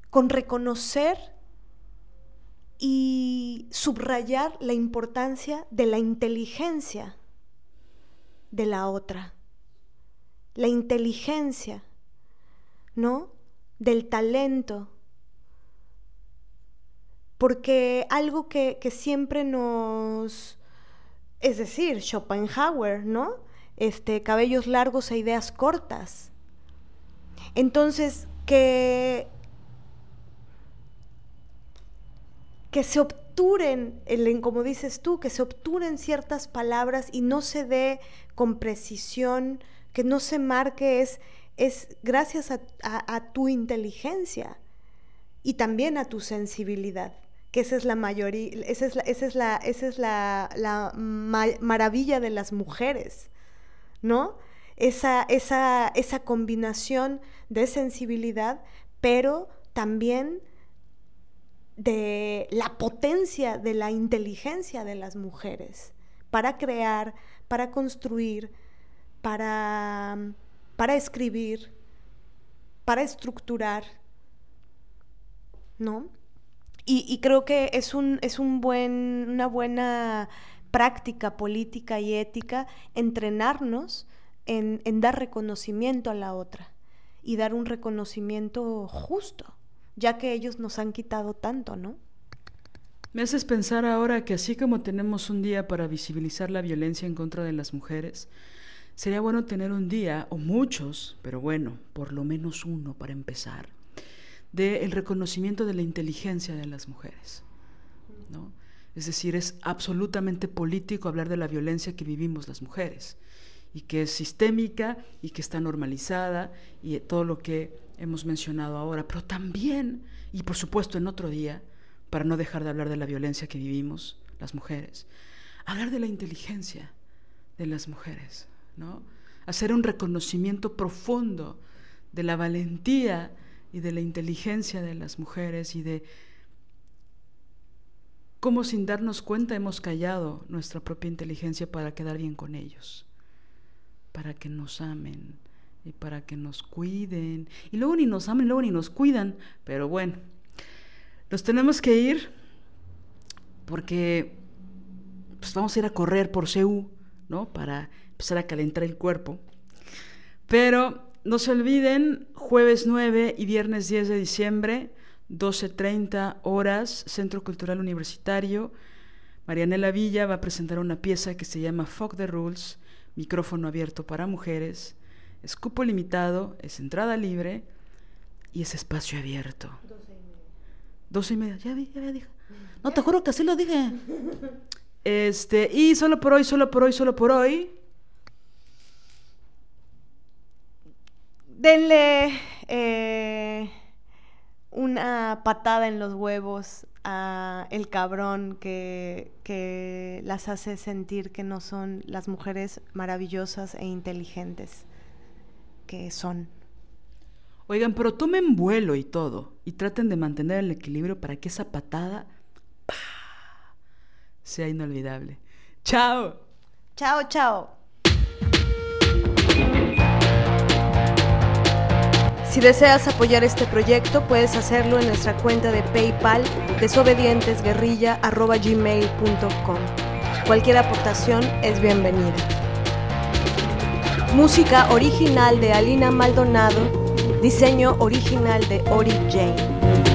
con reconocer y subrayar la importancia de la inteligencia de la otra, la inteligencia, ¿no? Del talento. Porque algo que siempre nos, es decir, Schopenhauer, ¿no? Este, cabellos largos e ideas cortas. Entonces, que, que se obturen, como dices tú, que se obturen ciertas palabras y no se dé con precisión, que no se marque, es, es gracias a tu inteligencia y también a tu sensibilidad que esa es la mayoría, esa es la, esa es la, esa es la, maravilla de las mujeres, ¿no? Esa, esa, esa combinación de sensibilidad, pero también de la potencia de la inteligencia de las mujeres para crear, para construir, para, para escribir, para estructurar, ¿no? Y, creo que es, un, es un buen, una buena práctica política y ética entrenarnos en, dar reconocimiento a la otra y dar un reconocimiento justo, ya que ellos nos han quitado tanto, ¿no? Me haces pensar ahora que así como tenemos un día para visibilizar la violencia en contra de las mujeres, sería bueno tener un día, o muchos, pero bueno, por lo menos uno para empezar, del reconocimiento de la inteligencia de las mujeres. ¿no? Es decir, es absolutamente político hablar de la violencia que vivimos las mujeres y que es sistémica y que está normalizada y todo lo que hemos mencionado ahora, pero también, y por supuesto en otro día, para no dejar de hablar de la violencia que vivimos las mujeres, hablar de la inteligencia de las mujeres, ¿no? Hacer un reconocimiento profundo de la valentía y de la inteligencia de las mujeres y de cómo sin darnos cuenta hemos callado nuestra propia inteligencia para quedar bien con ellos, para que nos amen y para que nos cuiden. Y luego ni nos amen, luego ni nos cuidan, pero bueno, nos tenemos que ir porque pues, vamos a ir a correr por CEU, ¿no? Para empezar a calentar el cuerpo. Pero no se olviden, jueves 9 y viernes 10 de diciembre, 12.30 horas, Centro Cultural Universitario. Marianela Villa va a presentar una pieza que se llama Fuck the Rules, micrófono abierto para mujeres. Es cupo limitado, es entrada libre y es espacio abierto. 12 y media. ya vi, ya dije. No, te juro que así lo dije. Este, y solo por hoy, solo por hoy, solo por hoy. Denle eh, una patada en los huevos a el cabrón que, que las hace sentir que no son las mujeres maravillosas e inteligentes que son. Oigan, pero tomen vuelo y todo y traten de mantener el equilibrio para que esa patada sea inolvidable. Chao. Chao, chao. Si deseas apoyar este proyecto, puedes hacerlo en nuestra cuenta de PayPal desobedientesguerrilla.gmail.com. Cualquier aportación es bienvenida. Música original de Alina Maldonado, diseño original de Ori Jane.